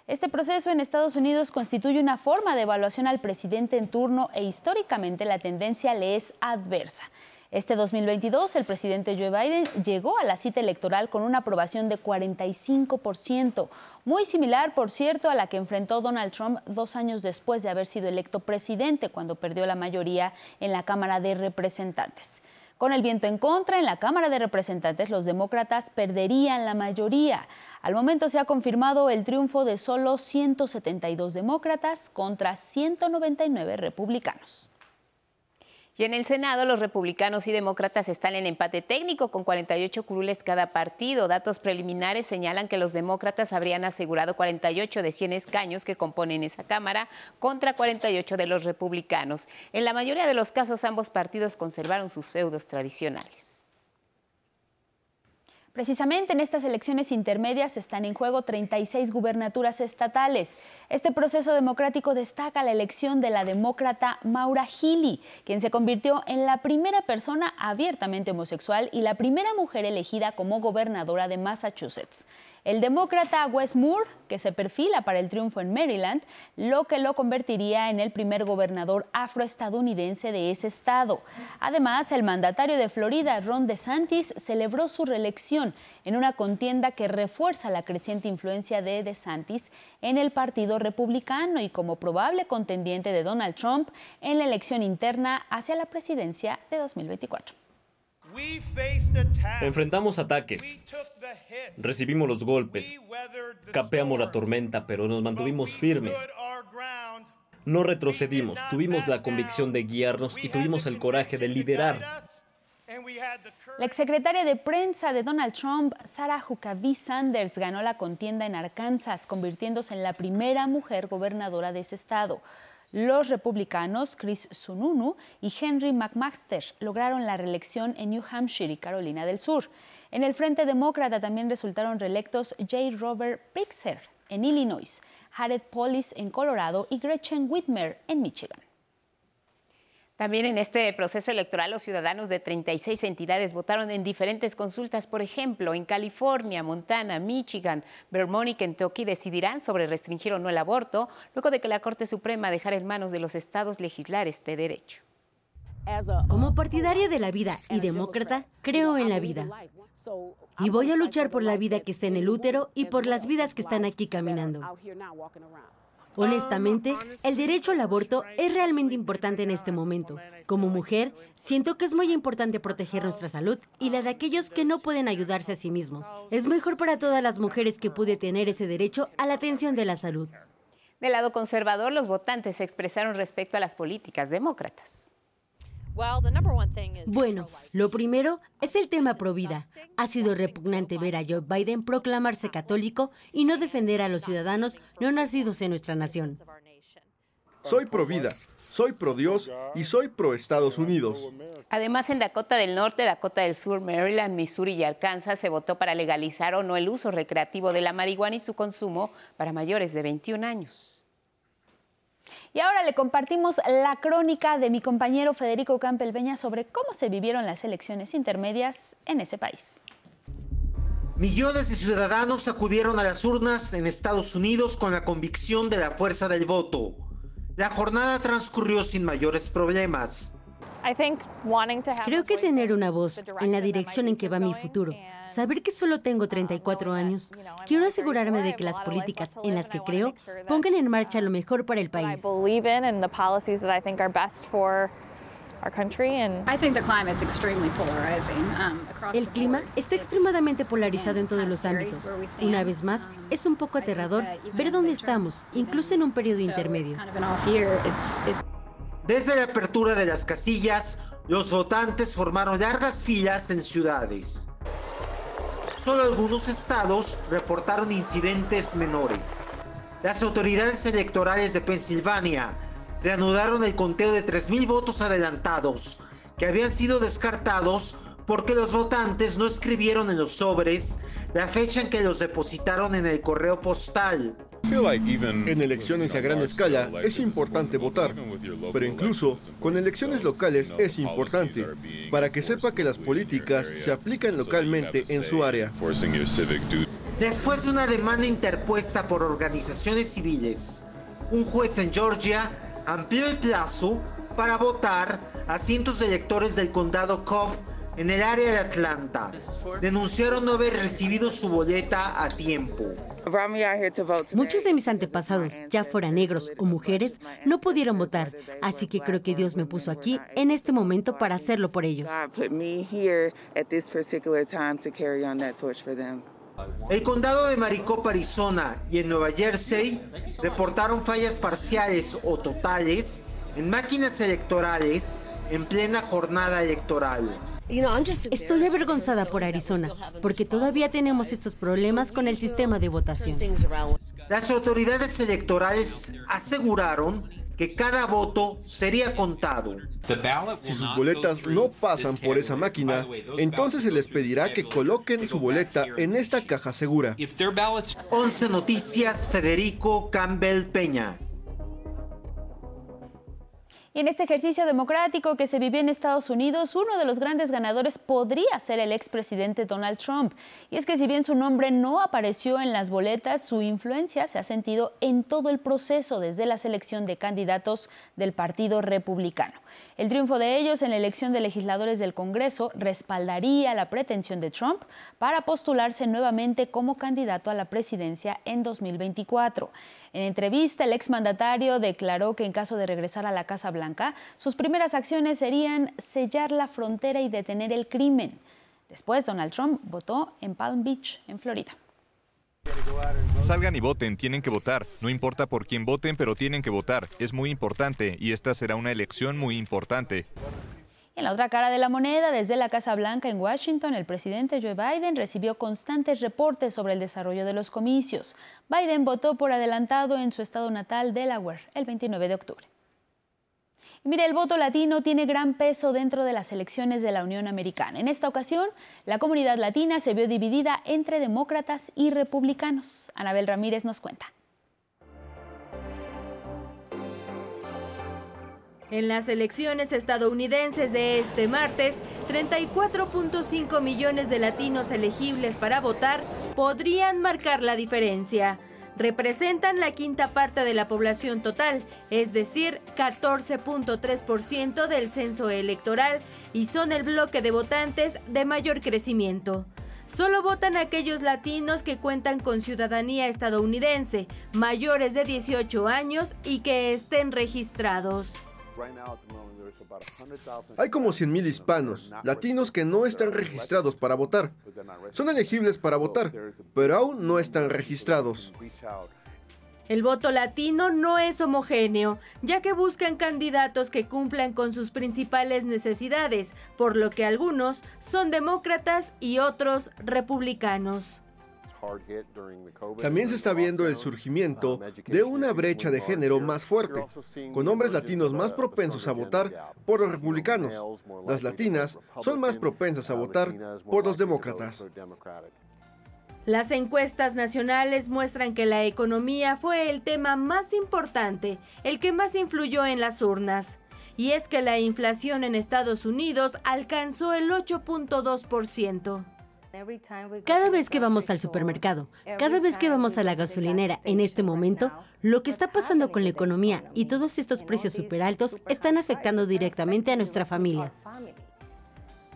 Este proceso en Estados Unidos constituye una forma de evaluación al presidente en turno e históricamente la tendencia le es adversa. Este 2022, el presidente Joe Biden llegó a la cita electoral con una aprobación de 45%, muy similar, por cierto, a la que enfrentó Donald Trump dos años después de haber sido electo presidente, cuando perdió la mayoría en la Cámara de Representantes. Con el viento en contra, en la Cámara de Representantes los demócratas perderían la mayoría. Al momento se ha confirmado el triunfo de solo 172 demócratas contra 199 republicanos. Y en el Senado, los republicanos y demócratas están en empate técnico con 48 curules cada partido. Datos preliminares señalan que los demócratas habrían asegurado 48 de 100 escaños que componen esa Cámara contra 48 de los republicanos. En la mayoría de los casos, ambos partidos conservaron sus feudos tradicionales. Precisamente en estas elecciones intermedias están en juego 36 gubernaturas estatales. Este proceso democrático destaca la elección de la demócrata Maura Healey, quien se convirtió en la primera persona abiertamente homosexual y la primera mujer elegida como gobernadora de Massachusetts. El demócrata Wes Moore, que se perfila para el triunfo en Maryland, lo que lo convertiría en el primer gobernador afroestadounidense de ese estado. Además, el mandatario de Florida, Ron DeSantis, celebró su reelección en una contienda que refuerza la creciente influencia de DeSantis en el Partido Republicano y como probable contendiente de Donald Trump en la elección interna hacia la presidencia de 2024. Enfrentamos ataques, recibimos los golpes, capeamos la tormenta, pero nos mantuvimos firmes. No retrocedimos, tuvimos la convicción de guiarnos y tuvimos el coraje de liderar. La exsecretaria de prensa de Donald Trump, Sarah Huckabee Sanders, ganó la contienda en Arkansas, convirtiéndose en la primera mujer gobernadora de ese estado. Los republicanos Chris Sununu y Henry McMaster lograron la reelección en New Hampshire y Carolina del Sur. En el Frente Demócrata también resultaron reelectos J. Robert Pritzker en Illinois, Jared Polis en Colorado y Gretchen Whitmer en Michigan. También en este proceso electoral los ciudadanos de 36 entidades votaron en diferentes consultas. Por ejemplo, en California, Montana, Michigan, Vermont y Kentucky decidirán sobre restringir o no el aborto luego de que la Corte Suprema dejara en manos de los estados legislar este derecho. Como partidaria de la vida y demócrata, creo en la vida. Y voy a luchar por la vida que está en el útero y por las vidas que están aquí caminando. Honestamente, el derecho al aborto es realmente importante en este momento. Como mujer, siento que es muy importante proteger nuestra salud y la de aquellos que no pueden ayudarse a sí mismos. Es mejor para todas las mujeres que pude tener ese derecho a la atención de la salud. Del lado conservador, los votantes se expresaron respecto a las políticas demócratas. Bueno, lo primero es el tema pro vida. Ha sido repugnante ver a Joe Biden proclamarse católico y no defender a los ciudadanos no nacidos en nuestra nación. Soy pro vida, soy pro Dios y soy pro Estados Unidos. Además, en Dakota del Norte, Dakota del Sur, Maryland, Missouri y Arkansas se votó para legalizar o no el uso recreativo de la marihuana y su consumo para mayores de 21 años. Y ahora le compartimos la crónica de mi compañero Federico Campelbeña sobre cómo se vivieron las elecciones intermedias en ese país. Millones de ciudadanos acudieron a las urnas en Estados Unidos con la convicción de la fuerza del voto. La jornada transcurrió sin mayores problemas. Creo que tener una voz en la dirección en que va mi futuro, saber que solo tengo 34 años, quiero asegurarme de que las políticas en las que creo pongan en marcha lo mejor para el país. El clima está extremadamente polarizado en todos los ámbitos. Una vez más, es un poco aterrador ver dónde estamos, incluso en un periodo intermedio. Desde la apertura de las casillas, los votantes formaron largas filas en ciudades. Solo algunos estados reportaron incidentes menores. Las autoridades electorales de Pensilvania reanudaron el conteo de 3.000 votos adelantados que habían sido descartados porque los votantes no escribieron en los sobres la fecha en que los depositaron en el correo postal. En elecciones a gran escala es importante votar, pero incluso con elecciones locales es importante para que sepa que las políticas se aplican localmente en su área. Después de una demanda interpuesta por organizaciones civiles, un juez en Georgia amplió el plazo para votar a cientos de electores del condado Cobb en el área de Atlanta. Denunciaron no haber recibido su boleta a tiempo. Muchos de mis antepasados, ya fueran negros o mujeres, no pudieron votar, así que creo que Dios me puso aquí en este momento para hacerlo por ellos. El condado de Maricopa, Arizona y en Nueva Jersey reportaron fallas parciales o totales en máquinas electorales en plena jornada electoral. Estoy avergonzada por Arizona, porque todavía tenemos estos problemas con el sistema de votación. Las autoridades electorales aseguraron que cada voto sería contado. Si sus boletas no pasan por esa máquina, entonces se les pedirá que coloquen su boleta en esta caja segura. 11 Noticias, Federico Campbell Peña. Y en este ejercicio democrático que se vivió en Estados Unidos, uno de los grandes ganadores podría ser el expresidente Donald Trump. Y es que si bien su nombre no apareció en las boletas, su influencia se ha sentido en todo el proceso desde la selección de candidatos del Partido Republicano. El triunfo de ellos en la elección de legisladores del Congreso respaldaría la pretensión de Trump para postularse nuevamente como candidato a la presidencia en 2024. En entrevista, el exmandatario declaró que en caso de regresar a la Casa Blanca, sus primeras acciones serían sellar la frontera y detener el crimen. Después, Donald Trump votó en Palm Beach, en Florida. Salgan y voten, tienen que votar. No importa por quién voten, pero tienen que votar. Es muy importante y esta será una elección muy importante. En la otra cara de la moneda, desde la Casa Blanca en Washington, el presidente Joe Biden recibió constantes reportes sobre el desarrollo de los comicios. Biden votó por adelantado en su estado natal, Delaware, el 29 de octubre. Mire, el voto latino tiene gran peso dentro de las elecciones de la Unión Americana. En esta ocasión, la comunidad latina se vio dividida entre demócratas y republicanos. Anabel Ramírez nos cuenta. En las elecciones estadounidenses de este martes, 34.5 millones de latinos elegibles para votar podrían marcar la diferencia representan la quinta parte de la población total, es decir, 14.3% del censo electoral y son el bloque de votantes de mayor crecimiento. Solo votan aquellos latinos que cuentan con ciudadanía estadounidense, mayores de 18 años y que estén registrados. Hay como 100.000 hispanos, latinos que no están registrados para votar. Son elegibles para votar, pero aún no están registrados. El voto latino no es homogéneo, ya que buscan candidatos que cumplan con sus principales necesidades, por lo que algunos son demócratas y otros republicanos. También se está viendo el surgimiento de una brecha de género más fuerte, con hombres latinos más propensos a votar por los republicanos. Las latinas son más propensas a votar por los demócratas. Las encuestas nacionales muestran que la economía fue el tema más importante, el que más influyó en las urnas. Y es que la inflación en Estados Unidos alcanzó el 8.2%. Cada vez que vamos al supermercado, cada vez que vamos a la gasolinera en este momento, lo que está pasando con la economía y todos estos precios súper altos están afectando directamente a nuestra familia.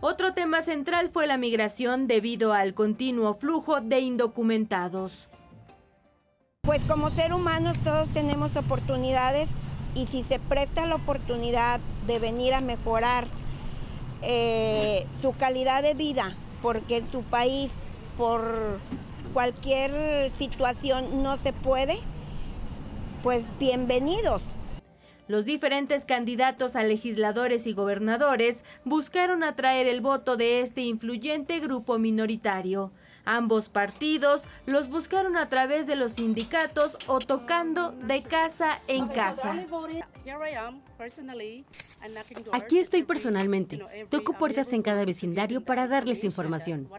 Otro tema central fue la migración debido al continuo flujo de indocumentados. Pues como ser humanos todos tenemos oportunidades y si se presta la oportunidad de venir a mejorar eh, su calidad de vida porque en tu país por cualquier situación no se puede, pues bienvenidos. Los diferentes candidatos a legisladores y gobernadores buscaron atraer el voto de este influyente grupo minoritario. Ambos partidos los buscaron a través de los sindicatos o tocando de casa en casa. Aquí estoy personalmente. Toco puertas en cada vecindario para darles información.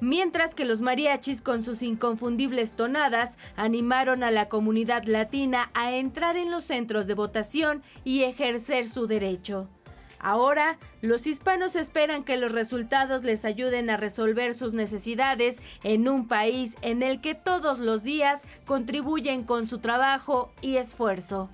Mientras que los mariachis con sus inconfundibles tonadas animaron a la comunidad latina a entrar en los centros de votación y ejercer su derecho. Ahora, los hispanos esperan que los resultados les ayuden a resolver sus necesidades en un país en el que todos los días contribuyen con su trabajo y esfuerzo.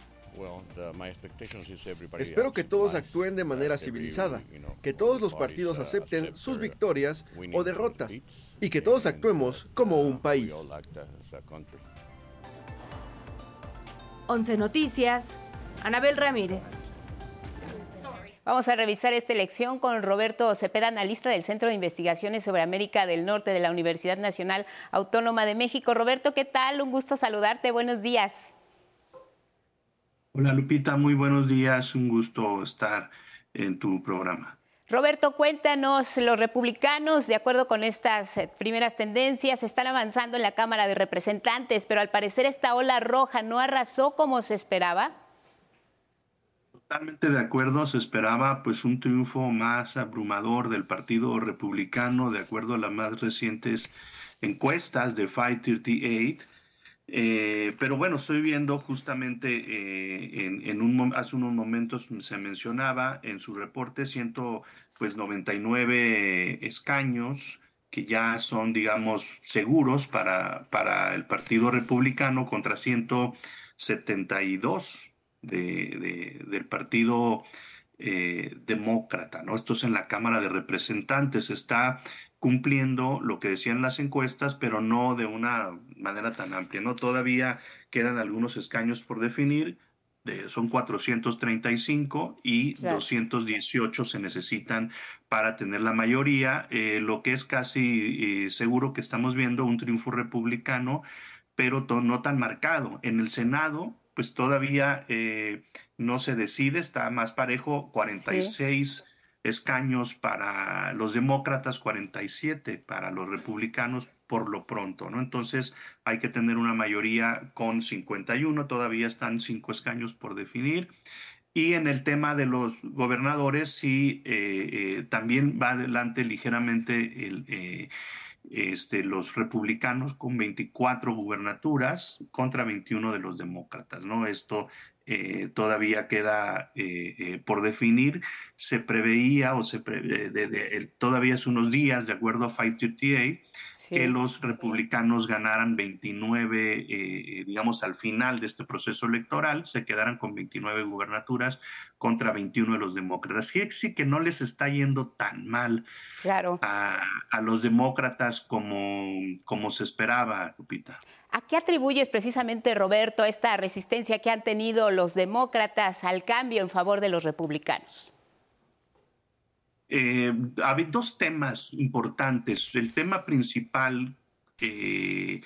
Espero que todos actúen de manera civilizada, que todos los partidos acepten sus victorias o derrotas y que todos actuemos como un país. 11 Noticias, Anabel Ramírez. Vamos a revisar esta elección con Roberto Cepeda, analista del Centro de Investigaciones sobre América del Norte de la Universidad Nacional Autónoma de México. Roberto, ¿qué tal? Un gusto saludarte. Buenos días. Hola Lupita, muy buenos días. Un gusto estar en tu programa. Roberto, cuéntanos, los republicanos, de acuerdo con estas eh, primeras tendencias, están avanzando en la Cámara de Representantes, pero al parecer esta ola roja no arrasó como se esperaba. Totalmente de acuerdo, se esperaba pues un triunfo más abrumador del Partido Republicano de acuerdo a las más recientes encuestas de 538 Eh, pero bueno, estoy viendo justamente eh, en, un, hace unos momentos se mencionaba en su reporte 199 pues, escaños que ya son, digamos, seguros para, para el Partido Republicano contra 172 de, del Partido eh, Demócrata, ¿no? Esto es en la Cámara de Representantes, está cumpliendo lo que decían las encuestas, pero no de una manera tan amplia, ¿no? Todavía quedan algunos escaños por definir, son 435 y 218 se necesitan para tener la mayoría, eh, lo que es casi eh, seguro que estamos viendo un triunfo republicano, pero no tan marcado. En el Senado, pues todavía eh, no se decide, está más parejo, 46 escaños para los demócratas, 47 para los republicanos por lo pronto, ¿no? Entonces hay que tener una mayoría con 51, todavía están cinco escaños por definir. Y en el tema de los gobernadores, sí, eh, eh, también va adelante ligeramente el, este, los republicanos con 24 gubernaturas contra 21 de los demócratas, ¿no? Esto eh, todavía queda eh, eh, por definir. Se preveía o se todavía hace unos días, de acuerdo a 538, que los republicanos ganaran 29, digamos, al final de este proceso electoral, se quedaran con 29 gubernaturas contra 21 de los demócratas. Sí, sí que no les está yendo tan mal claro. a, a los demócratas como, como se esperaba, Lupita. ¿A qué atribuyes precisamente, Roberto, esta resistencia que han tenido los demócratas al cambio en favor de los republicanos? Eh, hay dos temas importantes. El tema principal eh,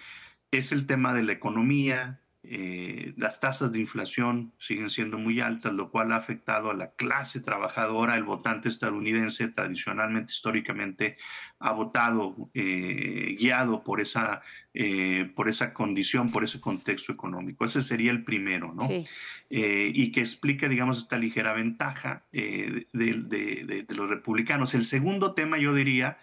es el tema de la economía, eh, las tasas de inflación siguen siendo muy altas, lo cual ha afectado a la clase trabajadora. El votante estadounidense tradicionalmente, históricamente, ha votado eh, guiado por esa, eh, por esa condición, por ese contexto económico. Ese sería el primero, ¿no? y que explica, digamos, esta ligera ventaja de, de los republicanos. El segundo tema, yo diría,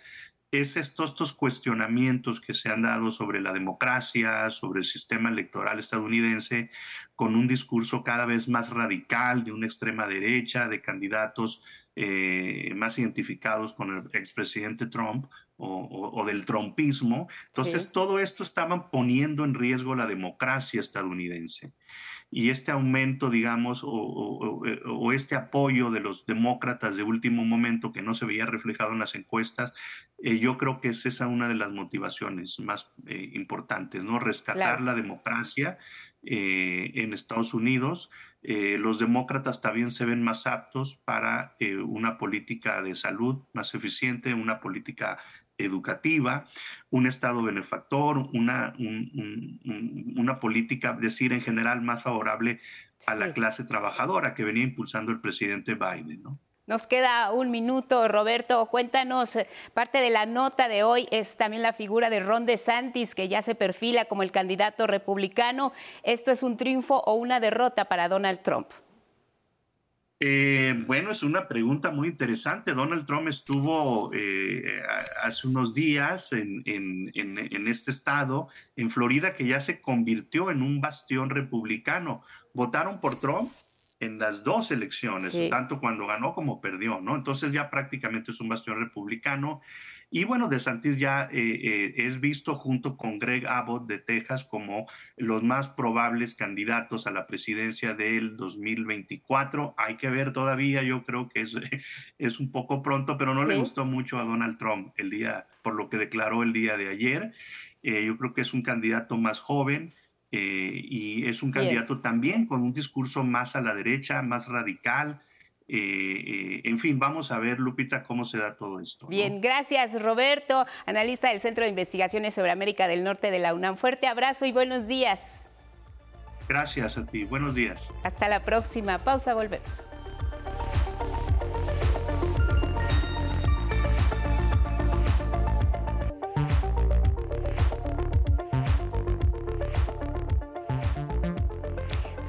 es estos, estos cuestionamientos que se han dado sobre la democracia, sobre el sistema electoral estadounidense, con un discurso cada vez más radical de una extrema derecha, de candidatos eh, más identificados con el expresidente Trump o, del trumpismo. Entonces, todo esto estaba poniendo en riesgo la democracia estadounidense y este aumento, digamos, o, este apoyo de los demócratas de último momento que no se veía reflejado en las encuestas, eh, yo creo que es esa una de las motivaciones más eh, importantes, ¿no? Rescatar la democracia eh, en Estados Unidos. los demócratas también se ven más aptos para una política de salud más eficiente, una política educativa, un Estado benefactor, una, una política, decir, en general más favorable a la clase trabajadora que venía impulsando el presidente Biden. ¿no? Nos queda un minuto, Roberto. Cuéntanos, eh, parte de la nota de hoy es también la figura de Ron DeSantis, que ya se perfila como el candidato republicano. ¿Esto es un triunfo o una derrota para Donald Trump? Eh, bueno, es una pregunta muy interesante. Donald Trump estuvo eh, hace unos días en, este estado, en Florida, que ya se convirtió en un bastión republicano. Votaron por Trump en las dos elecciones, tanto cuando ganó como perdió, ¿no? Entonces ya prácticamente es un bastión republicano. Y bueno, DeSantis ya eh, eh, es visto junto con Greg Abbott de Texas como los más probables candidatos a la presidencia del 2024. Hay que ver todavía, yo creo que es, es un poco pronto, pero no le gustó mucho a Donald Trump el día, por lo que declaró el día de ayer. Eh, yo creo que es un candidato más joven. y es un candidato también con un discurso más a la derecha, más radical, eh, eh, en fin, vamos a ver, Lupita, cómo se da todo esto. Bien, gracias, Roberto, analista del Centro de Investigaciones sobre América del Norte de la UNAM. Fuerte abrazo y buenos días. Gracias a ti, buenos días. Hasta la próxima. Pausa, volvemos.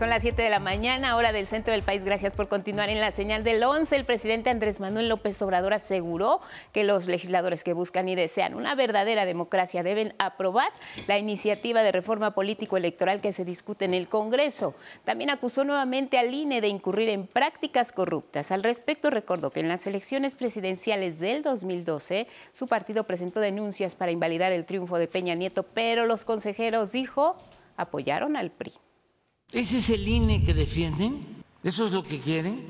Son las 7 de la mañana, hora del centro del país. Gracias por continuar en la señal del 11. El presidente Andrés Manuel López Obrador aseguró que los legisladores que buscan y desean una verdadera democracia deben aprobar la iniciativa de reforma político-electoral que se discute en el Congreso. También acusó nuevamente al INE de incurrir en prácticas corruptas. Al respecto, recordó que en las elecciones presidenciales del 2012, su partido presentó denuncias para invalidar el triunfo de Peña Nieto, pero los consejeros, dijo, apoyaron al PRI. ¿Ese es el INE que defienden? ¿Eso es lo que quieren?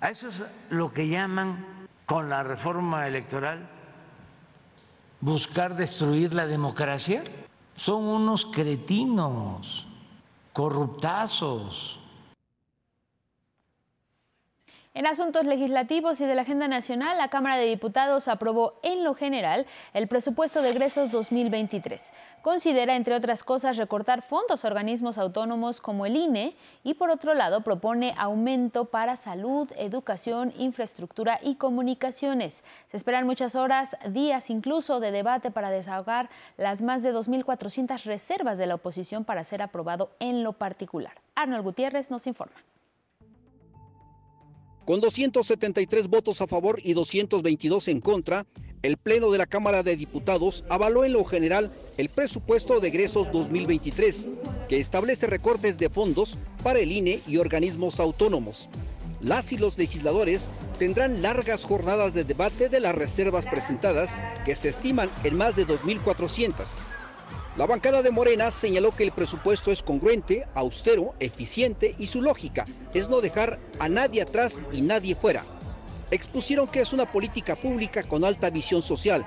¿A eso es lo que llaman con la reforma electoral buscar destruir la democracia? Son unos cretinos, corruptazos. En asuntos legislativos y de la agenda nacional, la Cámara de Diputados aprobó en lo general el presupuesto de egresos 2023. Considera, entre otras cosas, recortar fondos a organismos autónomos como el INE y, por otro lado, propone aumento para salud, educación, infraestructura y comunicaciones. Se esperan muchas horas, días incluso de debate para desahogar las más de 2.400 reservas de la oposición para ser aprobado en lo particular. Arnold Gutiérrez nos informa. Con 273 votos a favor y 222 en contra, el Pleno de la Cámara de Diputados avaló en lo general el presupuesto de egresos 2023, que establece recortes de fondos para el INE y organismos autónomos. Las y los legisladores tendrán largas jornadas de debate de las reservas presentadas, que se estiman en más de 2.400. La bancada de Morena señaló que el presupuesto es congruente, austero, eficiente y su lógica es no dejar a nadie atrás y nadie fuera. Expusieron que es una política pública con alta visión social,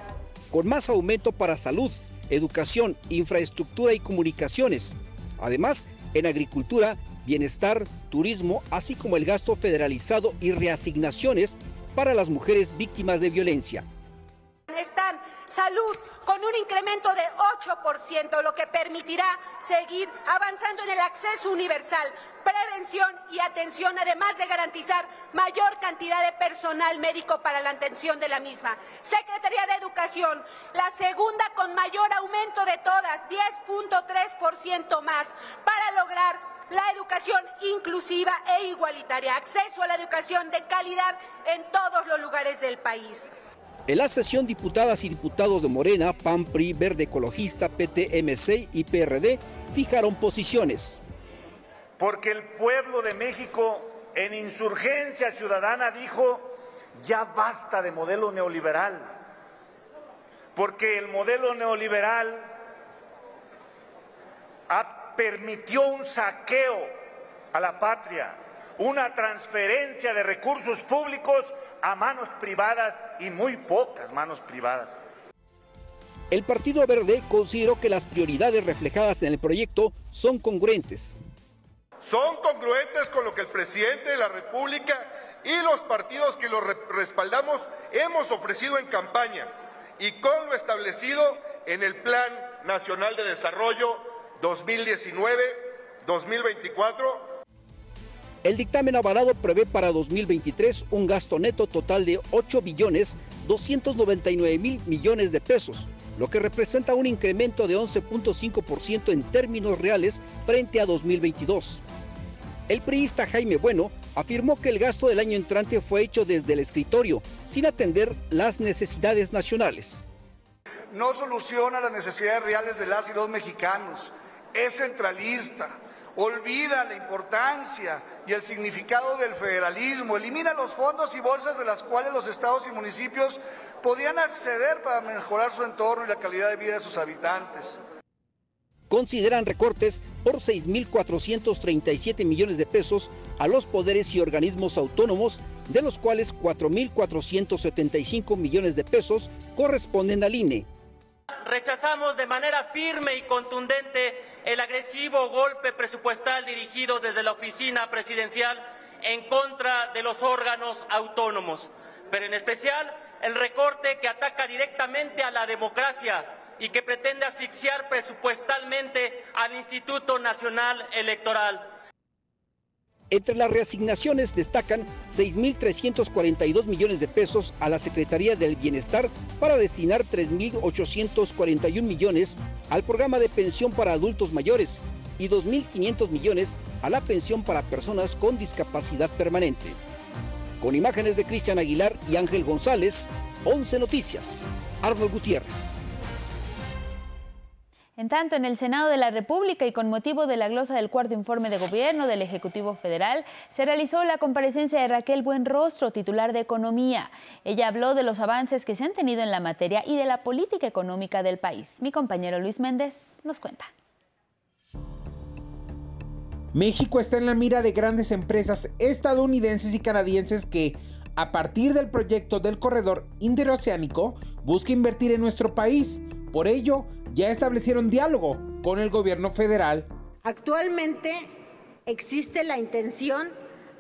con más aumento para salud, educación, infraestructura y comunicaciones. Además, en agricultura, bienestar, turismo, así como el gasto federalizado y reasignaciones para las mujeres víctimas de violencia están salud con un incremento de 8%, lo que permitirá seguir avanzando en el acceso universal, prevención y atención, además de garantizar mayor cantidad de personal médico para la atención de la misma. Secretaría de Educación, la segunda con mayor aumento de todas, 10.3% más, para lograr la educación inclusiva e igualitaria, acceso a la educación de calidad en todos los lugares del país. En la sesión, diputadas y diputados de Morena, PAN, PRI, Verde Ecologista, PTMC y PRD fijaron posiciones. Porque el pueblo de México en insurgencia ciudadana dijo, ya basta de modelo neoliberal. Porque el modelo neoliberal permitió un saqueo a la patria, una transferencia de recursos públicos a manos privadas y muy pocas manos privadas. El Partido Verde consideró que las prioridades reflejadas en el proyecto son congruentes. Son congruentes con lo que el presidente de la República y los partidos que lo respaldamos hemos ofrecido en campaña y con lo establecido en el Plan Nacional de Desarrollo 2019-2024 el dictamen avalado prevé para 2023 un gasto neto total de 8 billones 299 mil millones de pesos, lo que representa un incremento de 11.5% en términos reales frente a 2022. El priista Jaime Bueno afirmó que el gasto del año entrante fue hecho desde el escritorio, sin atender las necesidades nacionales. No soluciona las necesidades reales de las y los mexicanos, es centralista, olvida la importancia y el significado del federalismo, elimina los fondos y bolsas de las cuales los estados y municipios podían acceder para mejorar su entorno y la calidad de vida de sus habitantes. Consideran recortes por 6.437 millones de pesos a los poderes y organismos autónomos, de los cuales 4.475 millones de pesos corresponden al INE. Rechazamos de manera firme y contundente el agresivo golpe presupuestal dirigido desde la oficina presidencial en contra de los órganos autónomos, pero en especial el recorte que ataca directamente a la democracia y que pretende asfixiar presupuestalmente al Instituto Nacional Electoral. Entre las reasignaciones destacan 6.342 millones de pesos a la Secretaría del Bienestar para destinar 3.841 millones al programa de pensión para adultos mayores y 2.500 millones a la pensión para personas con discapacidad permanente. Con imágenes de Cristian Aguilar y Ángel González, 11 Noticias. Arnold Gutiérrez. En tanto, en el Senado de la República y con motivo de la glosa del cuarto informe de gobierno del Ejecutivo Federal, se realizó la comparecencia de Raquel Buenrostro, titular de Economía. Ella habló de los avances que se han tenido en la materia y de la política económica del país. Mi compañero Luis Méndez nos cuenta. México está en la mira de grandes empresas estadounidenses y canadienses que, a partir del proyecto del corredor interoceánico, busca invertir en nuestro país. Por ello, ya establecieron diálogo con el gobierno federal. Actualmente existe la intención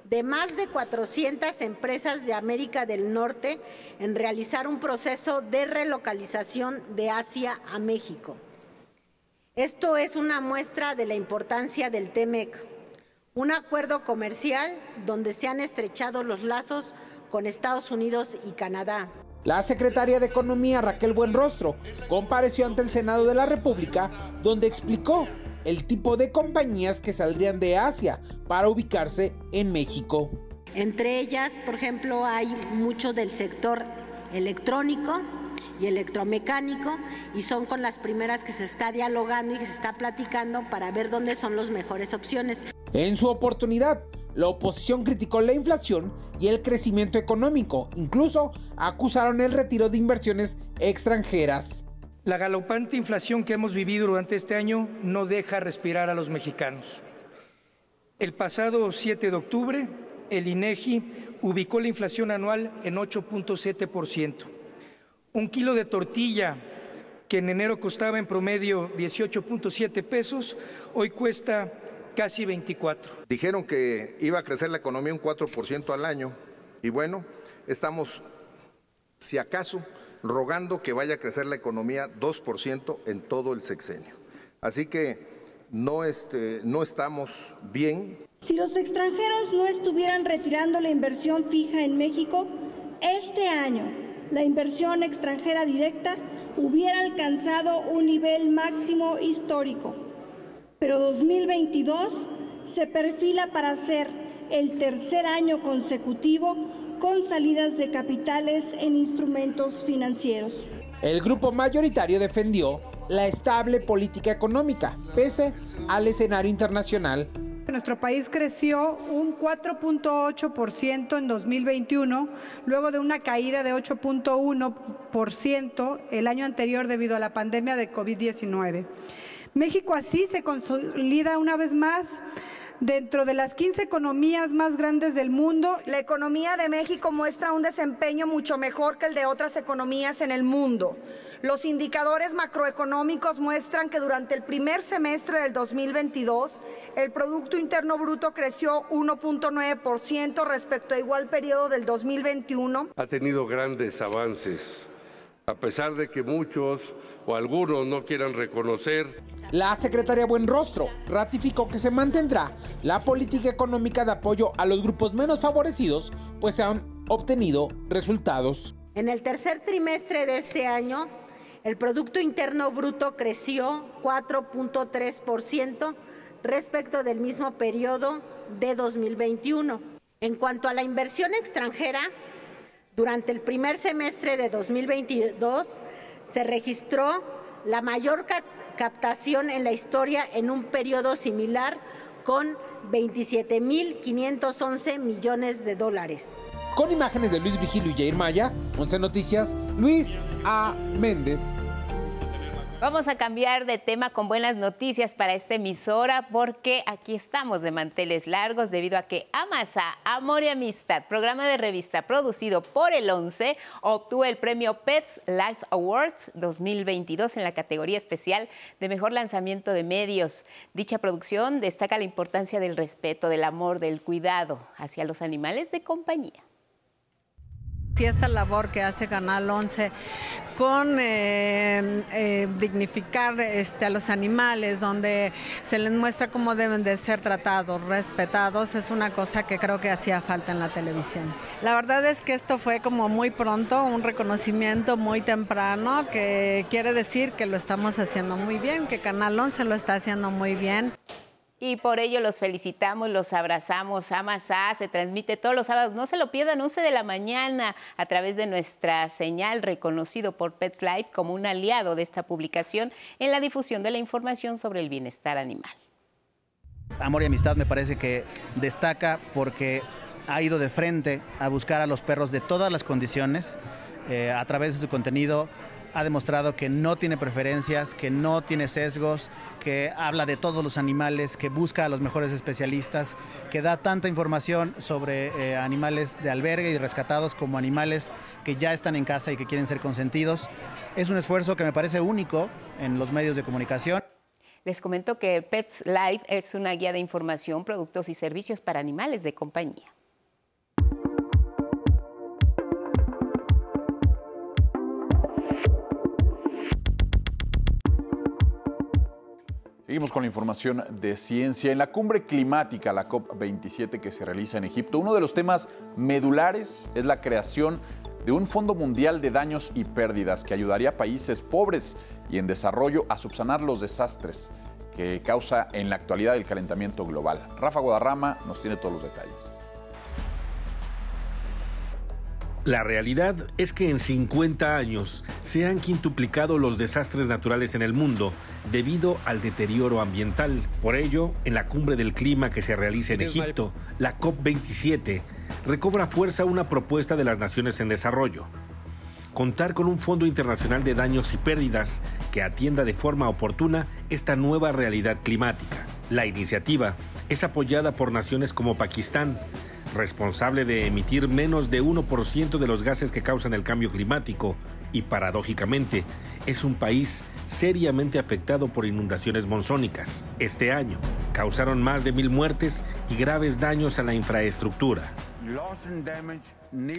de más de 400 empresas de América del Norte en realizar un proceso de relocalización de Asia a México. Esto es una muestra de la importancia del TEMEC, un acuerdo comercial donde se han estrechado los lazos con Estados Unidos y Canadá. La secretaria de Economía Raquel Buenrostro compareció ante el Senado de la República donde explicó el tipo de compañías que saldrían de Asia para ubicarse en México. Entre ellas, por ejemplo, hay mucho del sector electrónico y electromecánico y son con las primeras que se está dialogando y que se está platicando para ver dónde son las mejores opciones. En su oportunidad, la oposición criticó la inflación y el crecimiento económico, incluso acusaron el retiro de inversiones extranjeras. La galopante inflación que hemos vivido durante este año no deja respirar a los mexicanos. El pasado 7 de octubre, el INEGI ubicó la inflación anual en 8.7%. Un kilo de tortilla que en enero costaba en promedio 18.7 pesos, hoy cuesta casi 24. Dijeron que iba a crecer la economía un 4% al año y bueno, estamos, si acaso, rogando que vaya a crecer la economía 2% en todo el sexenio. Así que no, este, no estamos bien. Si los extranjeros no estuvieran retirando la inversión fija en México, este año la inversión extranjera directa hubiera alcanzado un nivel máximo histórico pero 2022 se perfila para ser el tercer año consecutivo con salidas de capitales en instrumentos financieros. El grupo mayoritario defendió la estable política económica, pese al escenario internacional. Nuestro país creció un 4.8% en 2021, luego de una caída de 8.1% el año anterior debido a la pandemia de COVID-19. México así se consolida una vez más dentro de las 15 economías más grandes del mundo. La economía de México muestra un desempeño mucho mejor que el de otras economías en el mundo. Los indicadores macroeconómicos muestran que durante el primer semestre del 2022 el Producto Interno Bruto creció 1.9% respecto a igual periodo del 2021. Ha tenido grandes avances a pesar de que muchos o algunos no quieran reconocer. La secretaria Buenrostro ratificó que se mantendrá la política económica de apoyo a los grupos menos favorecidos, pues se han obtenido resultados. En el tercer trimestre de este año, el Producto Interno Bruto creció 4.3% respecto del mismo periodo de 2021. En cuanto a la inversión extranjera, durante el primer semestre de 2022 se registró la mayor captación en la historia en un periodo similar con 27.511 millones de dólares. Con imágenes de Luis Vigilio y Jair Maya, 11 Noticias, Luis A. Méndez. Vamos a cambiar de tema con buenas noticias para esta emisora porque aquí estamos de manteles largos debido a que Amasa, Amor y Amistad, programa de revista producido por el 11, obtuvo el premio Pets Life Awards 2022 en la categoría especial de mejor lanzamiento de medios. Dicha producción destaca la importancia del respeto, del amor, del cuidado hacia los animales de compañía. Sí, esta labor que hace Canal 11 con eh, eh, dignificar este, a los animales, donde se les muestra cómo deben de ser tratados, respetados, es una cosa que creo que hacía falta en la televisión. La verdad es que esto fue como muy pronto, un reconocimiento muy temprano, que quiere decir que lo estamos haciendo muy bien, que Canal 11 lo está haciendo muy bien. Y por ello los felicitamos, los abrazamos. Amasa se transmite todos los sábados. No se lo pierdan, 11 de la mañana, a través de nuestra señal, reconocido por Pets Life como un aliado de esta publicación en la difusión de la información sobre el bienestar animal. Amor y Amistad me parece que destaca porque ha ido de frente a buscar a los perros de todas las condiciones. Eh, a través de su contenido ha demostrado que no tiene preferencias, que no tiene sesgos, que habla de todos los animales, que busca a los mejores especialistas, que da tanta información sobre eh, animales de albergue y rescatados como animales que ya están en casa y que quieren ser consentidos. Es un esfuerzo que me parece único en los medios de comunicación. Les comento que Pets Life es una guía de información, productos y servicios para animales de compañía. Seguimos con la información de ciencia. En la cumbre climática, la COP27 que se realiza en Egipto, uno de los temas medulares es la creación de un Fondo Mundial de Daños y Pérdidas que ayudaría a países pobres y en desarrollo a subsanar los desastres que causa en la actualidad el calentamiento global. Rafa Guadarrama nos tiene todos los detalles. La realidad es que en 50 años se han quintuplicado los desastres naturales en el mundo debido al deterioro ambiental. Por ello, en la cumbre del clima que se realiza en Egipto, la COP27, recobra fuerza una propuesta de las naciones en desarrollo. Contar con un Fondo Internacional de Daños y Pérdidas que atienda de forma oportuna esta nueva realidad climática. La iniciativa es apoyada por naciones como Pakistán, responsable de emitir menos de 1% de los gases que causan el cambio climático y paradójicamente es un país seriamente afectado por inundaciones monzónicas. Este año causaron más de mil muertes y graves daños a la infraestructura.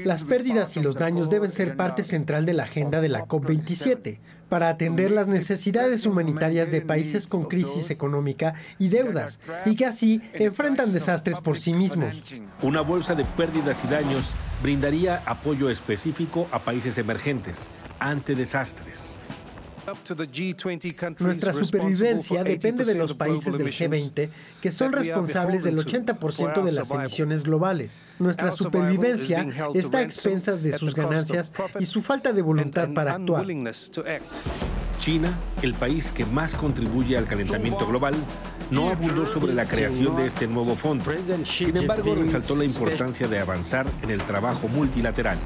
Las pérdidas y los daños deben ser parte central de la agenda de la COP27 para atender las necesidades humanitarias de países con crisis económica y deudas y que así enfrentan desastres por sí mismos. Una bolsa de pérdidas y daños brindaría apoyo específico a países emergentes ante desastres. Nuestra supervivencia depende de los países del G20, que son responsables del 80% de las emisiones globales. Nuestra supervivencia está a expensas de sus ganancias y su falta de voluntad para actuar. China, el país que más contribuye al calentamiento global, no abundó sobre la creación de este nuevo fondo. Sin embargo, resaltó la importancia de avanzar en el trabajo multilateral.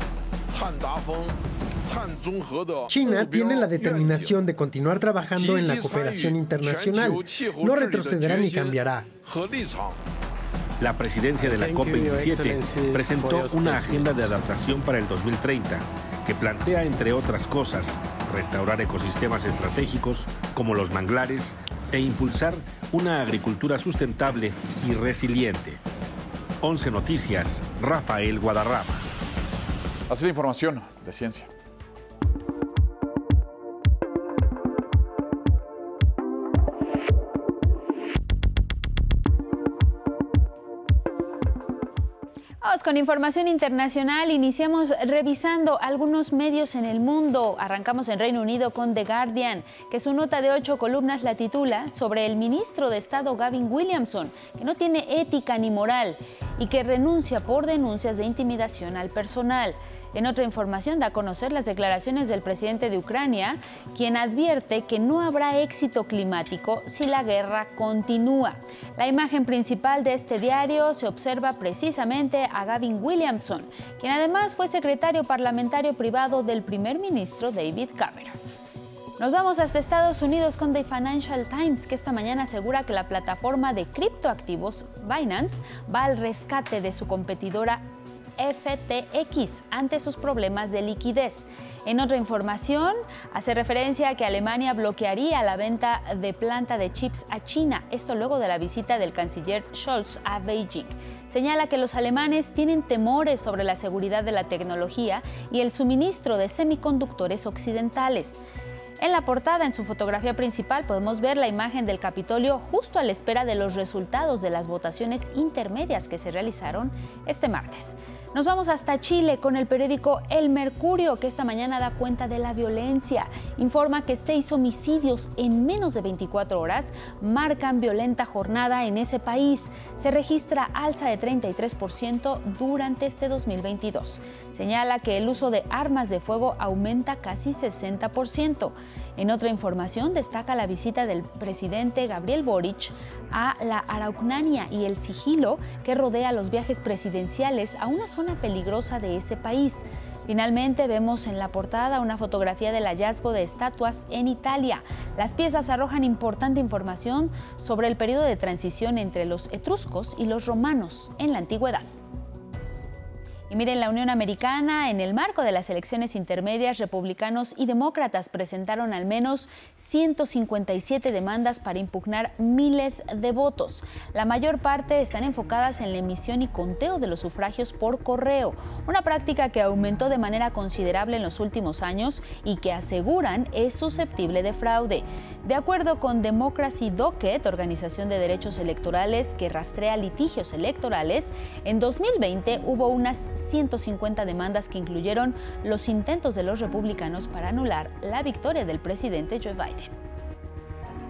China tiene la determinación de continuar trabajando en la cooperación internacional. No retrocederá ni cambiará. La presidencia de la COP27 presentó una agenda de adaptación para el 2030 que plantea, entre otras cosas, restaurar ecosistemas estratégicos como los manglares e impulsar una agricultura sustentable y resiliente. 11 Noticias, Rafael Guadarrama. Así la información de ciencia. con información internacional. Iniciamos revisando algunos medios en el mundo. Arrancamos en Reino Unido con The Guardian, que su nota de ocho columnas la titula sobre el ministro de Estado Gavin Williamson, que no tiene ética ni moral y que renuncia por denuncias de intimidación al personal. En otra información da a conocer las declaraciones del presidente de Ucrania, quien advierte que no habrá éxito climático si la guerra continúa. La imagen principal de este diario se observa precisamente a Gavin Williamson, quien además fue secretario parlamentario privado del primer ministro David Cameron. Nos vamos hasta Estados Unidos con The Financial Times, que esta mañana asegura que la plataforma de criptoactivos Binance va al rescate de su competidora FTX ante sus problemas de liquidez. En otra información, hace referencia a que Alemania bloquearía la venta de planta de chips a China, esto luego de la visita del canciller Scholz a Beijing. Señala que los alemanes tienen temores sobre la seguridad de la tecnología y el suministro de semiconductores occidentales. En la portada, en su fotografía principal, podemos ver la imagen del Capitolio justo a la espera de los resultados de las votaciones intermedias que se realizaron este martes. Nos vamos hasta Chile con el periódico El Mercurio, que esta mañana da cuenta de la violencia. Informa que seis homicidios en menos de 24 horas marcan violenta jornada en ese país. Se registra alza de 33% durante este 2022. Señala que el uso de armas de fuego aumenta casi 60%. En otra información destaca la visita del presidente Gabriel Boric a la Araucania y el sigilo que rodea los viajes presidenciales a una zona peligrosa de ese país. Finalmente vemos en la portada una fotografía del hallazgo de estatuas en Italia. Las piezas arrojan importante información sobre el periodo de transición entre los etruscos y los romanos en la antigüedad. Y miren, la Unión Americana, en el marco de las elecciones intermedias, republicanos y demócratas presentaron al menos 157 demandas para impugnar miles de votos. La mayor parte están enfocadas en la emisión y conteo de los sufragios por correo, una práctica que aumentó de manera considerable en los últimos años y que aseguran es susceptible de fraude. De acuerdo con Democracy Docket, organización de derechos electorales que rastrea litigios electorales, en 2020 hubo unas 150 demandas que incluyeron los intentos de los republicanos para anular la victoria del presidente Joe Biden.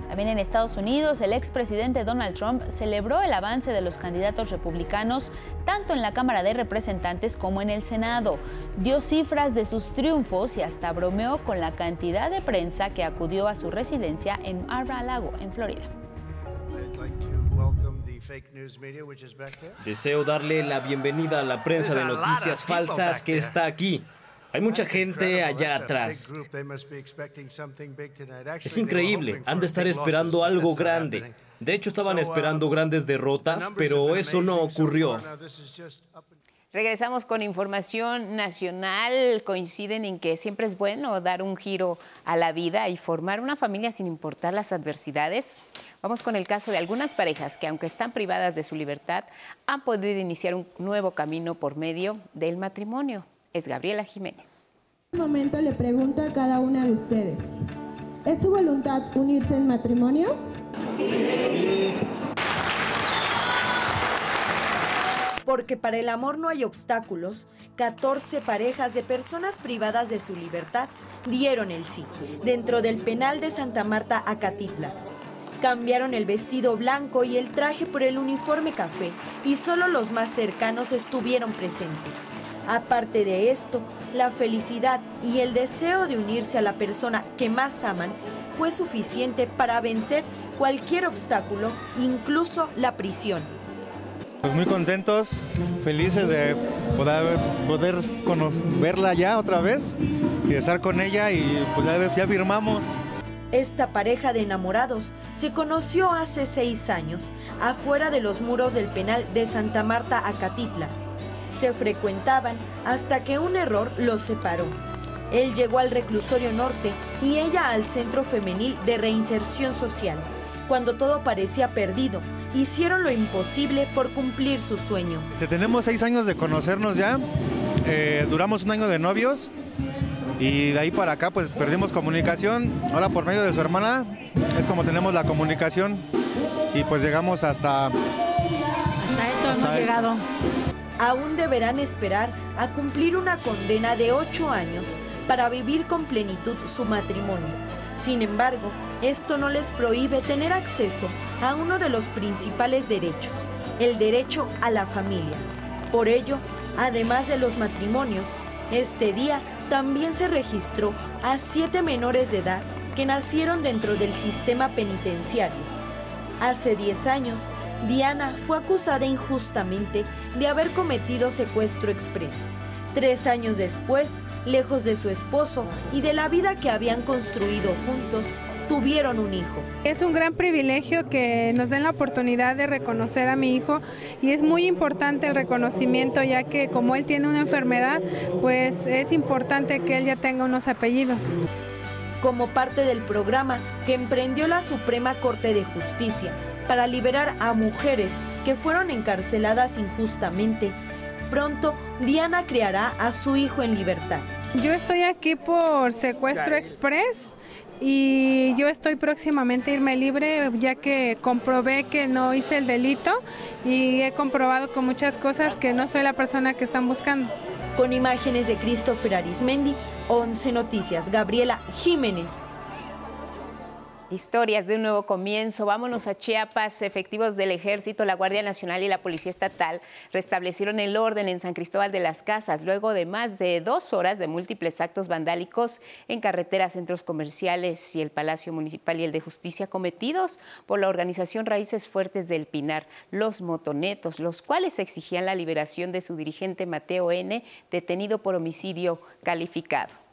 También en Estados Unidos, el expresidente Donald Trump celebró el avance de los candidatos republicanos tanto en la Cámara de Representantes como en el Senado. Dio cifras de sus triunfos y hasta bromeó con la cantidad de prensa que acudió a su residencia en Mar-a-Lago, en Florida. Deseo darle la bienvenida a la prensa de noticias falsas que está aquí. Hay mucha gente allá atrás. Es increíble, han de estar esperando algo grande. De hecho, estaban esperando grandes derrotas, pero eso no ocurrió. Regresamos con información nacional. Coinciden en que siempre es bueno dar un giro a la vida y formar una familia sin importar las adversidades. Vamos con el caso de algunas parejas que, aunque están privadas de su libertad, han podido iniciar un nuevo camino por medio del matrimonio. Es Gabriela Jiménez. En este momento le pregunto a cada una de ustedes, ¿es su voluntad unirse en matrimonio? Porque para el amor no hay obstáculos, 14 parejas de personas privadas de su libertad dieron el sí dentro del penal de Santa Marta, Acatitla. Cambiaron el vestido blanco y el traje por el uniforme café y solo los más cercanos estuvieron presentes. Aparte de esto, la felicidad y el deseo de unirse a la persona que más aman fue suficiente para vencer cualquier obstáculo, incluso la prisión. Pues muy contentos, felices de poder, poder verla ya otra vez y estar con ella y pues ya, ya firmamos. Esta pareja de enamorados se conoció hace seis años, afuera de los muros del penal de Santa Marta, Acatitla. Se frecuentaban hasta que un error los separó. Él llegó al reclusorio norte y ella al centro femenil de reinserción social. Cuando todo parecía perdido, hicieron lo imposible por cumplir su sueño. Tenemos seis años de conocernos ya, eh, duramos un año de novios y de ahí para acá pues perdimos comunicación. Ahora por medio de su hermana es como tenemos la comunicación y pues llegamos hasta... A esto hemos llegado. Aún deberán esperar a cumplir una condena de ocho años para vivir con plenitud su matrimonio. Sin embargo, esto no les prohíbe tener acceso a uno de los principales derechos, el derecho a la familia. Por ello, además de los matrimonios, este día también se registró a siete menores de edad que nacieron dentro del sistema penitenciario. Hace 10 años, Diana fue acusada injustamente de haber cometido secuestro express. Tres años después, lejos de su esposo y de la vida que habían construido juntos, tuvieron un hijo. Es un gran privilegio que nos den la oportunidad de reconocer a mi hijo y es muy importante el reconocimiento ya que como él tiene una enfermedad, pues es importante que él ya tenga unos apellidos. Como parte del programa que emprendió la Suprema Corte de Justicia para liberar a mujeres que fueron encarceladas injustamente, pronto Diana criará a su hijo en libertad. Yo estoy aquí por secuestro express y yo estoy próximamente a irme libre ya que comprobé que no hice el delito y he comprobado con muchas cosas que no soy la persona que están buscando. Con imágenes de Christopher Arismendi, 11 Noticias, Gabriela Jiménez. Historias de un nuevo comienzo. Vámonos a Chiapas. Efectivos del Ejército, la Guardia Nacional y la Policía Estatal restablecieron el orden en San Cristóbal de las Casas luego de más de dos horas de múltiples actos vandálicos en carreteras, centros comerciales y el Palacio Municipal y el de Justicia cometidos por la organización Raíces Fuertes del Pinar, los motonetos, los cuales exigían la liberación de su dirigente Mateo N., detenido por homicidio calificado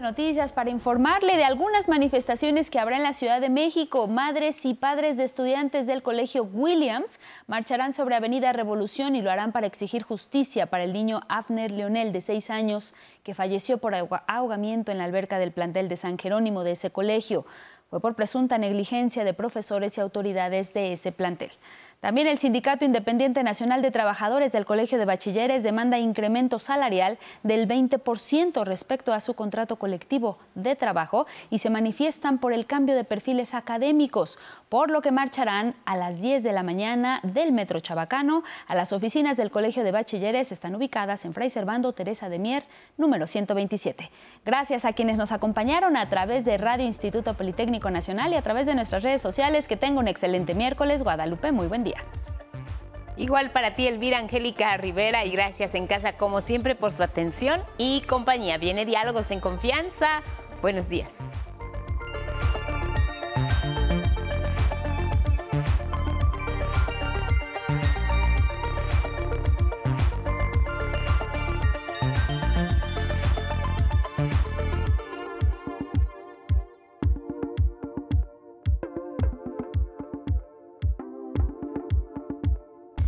noticias para informarle de algunas manifestaciones que habrá en la Ciudad de México. Madres y padres de estudiantes del Colegio Williams marcharán sobre Avenida Revolución y lo harán para exigir justicia para el niño Afner Leonel, de seis años, que falleció por ahogamiento en la alberca del plantel de San Jerónimo de ese colegio. Fue por presunta negligencia de profesores y autoridades de ese plantel. También el Sindicato Independiente Nacional de Trabajadores del Colegio de Bachilleres demanda incremento salarial del 20% respecto a su contrato colectivo de trabajo y se manifiestan por el cambio de perfiles académicos, por lo que marcharán a las 10 de la mañana del Metro Chabacano a las oficinas del Colegio de Bachilleres. Están ubicadas en Fray Servando Teresa de Mier, número 127. Gracias a quienes nos acompañaron a través de Radio Instituto Politécnico Nacional y a través de nuestras redes sociales. Que tenga un excelente miércoles. Guadalupe, muy buen día. Igual para ti, Elvira Angélica Rivera, y gracias en casa como siempre por su atención y compañía. Viene Diálogos en Confianza. Buenos días.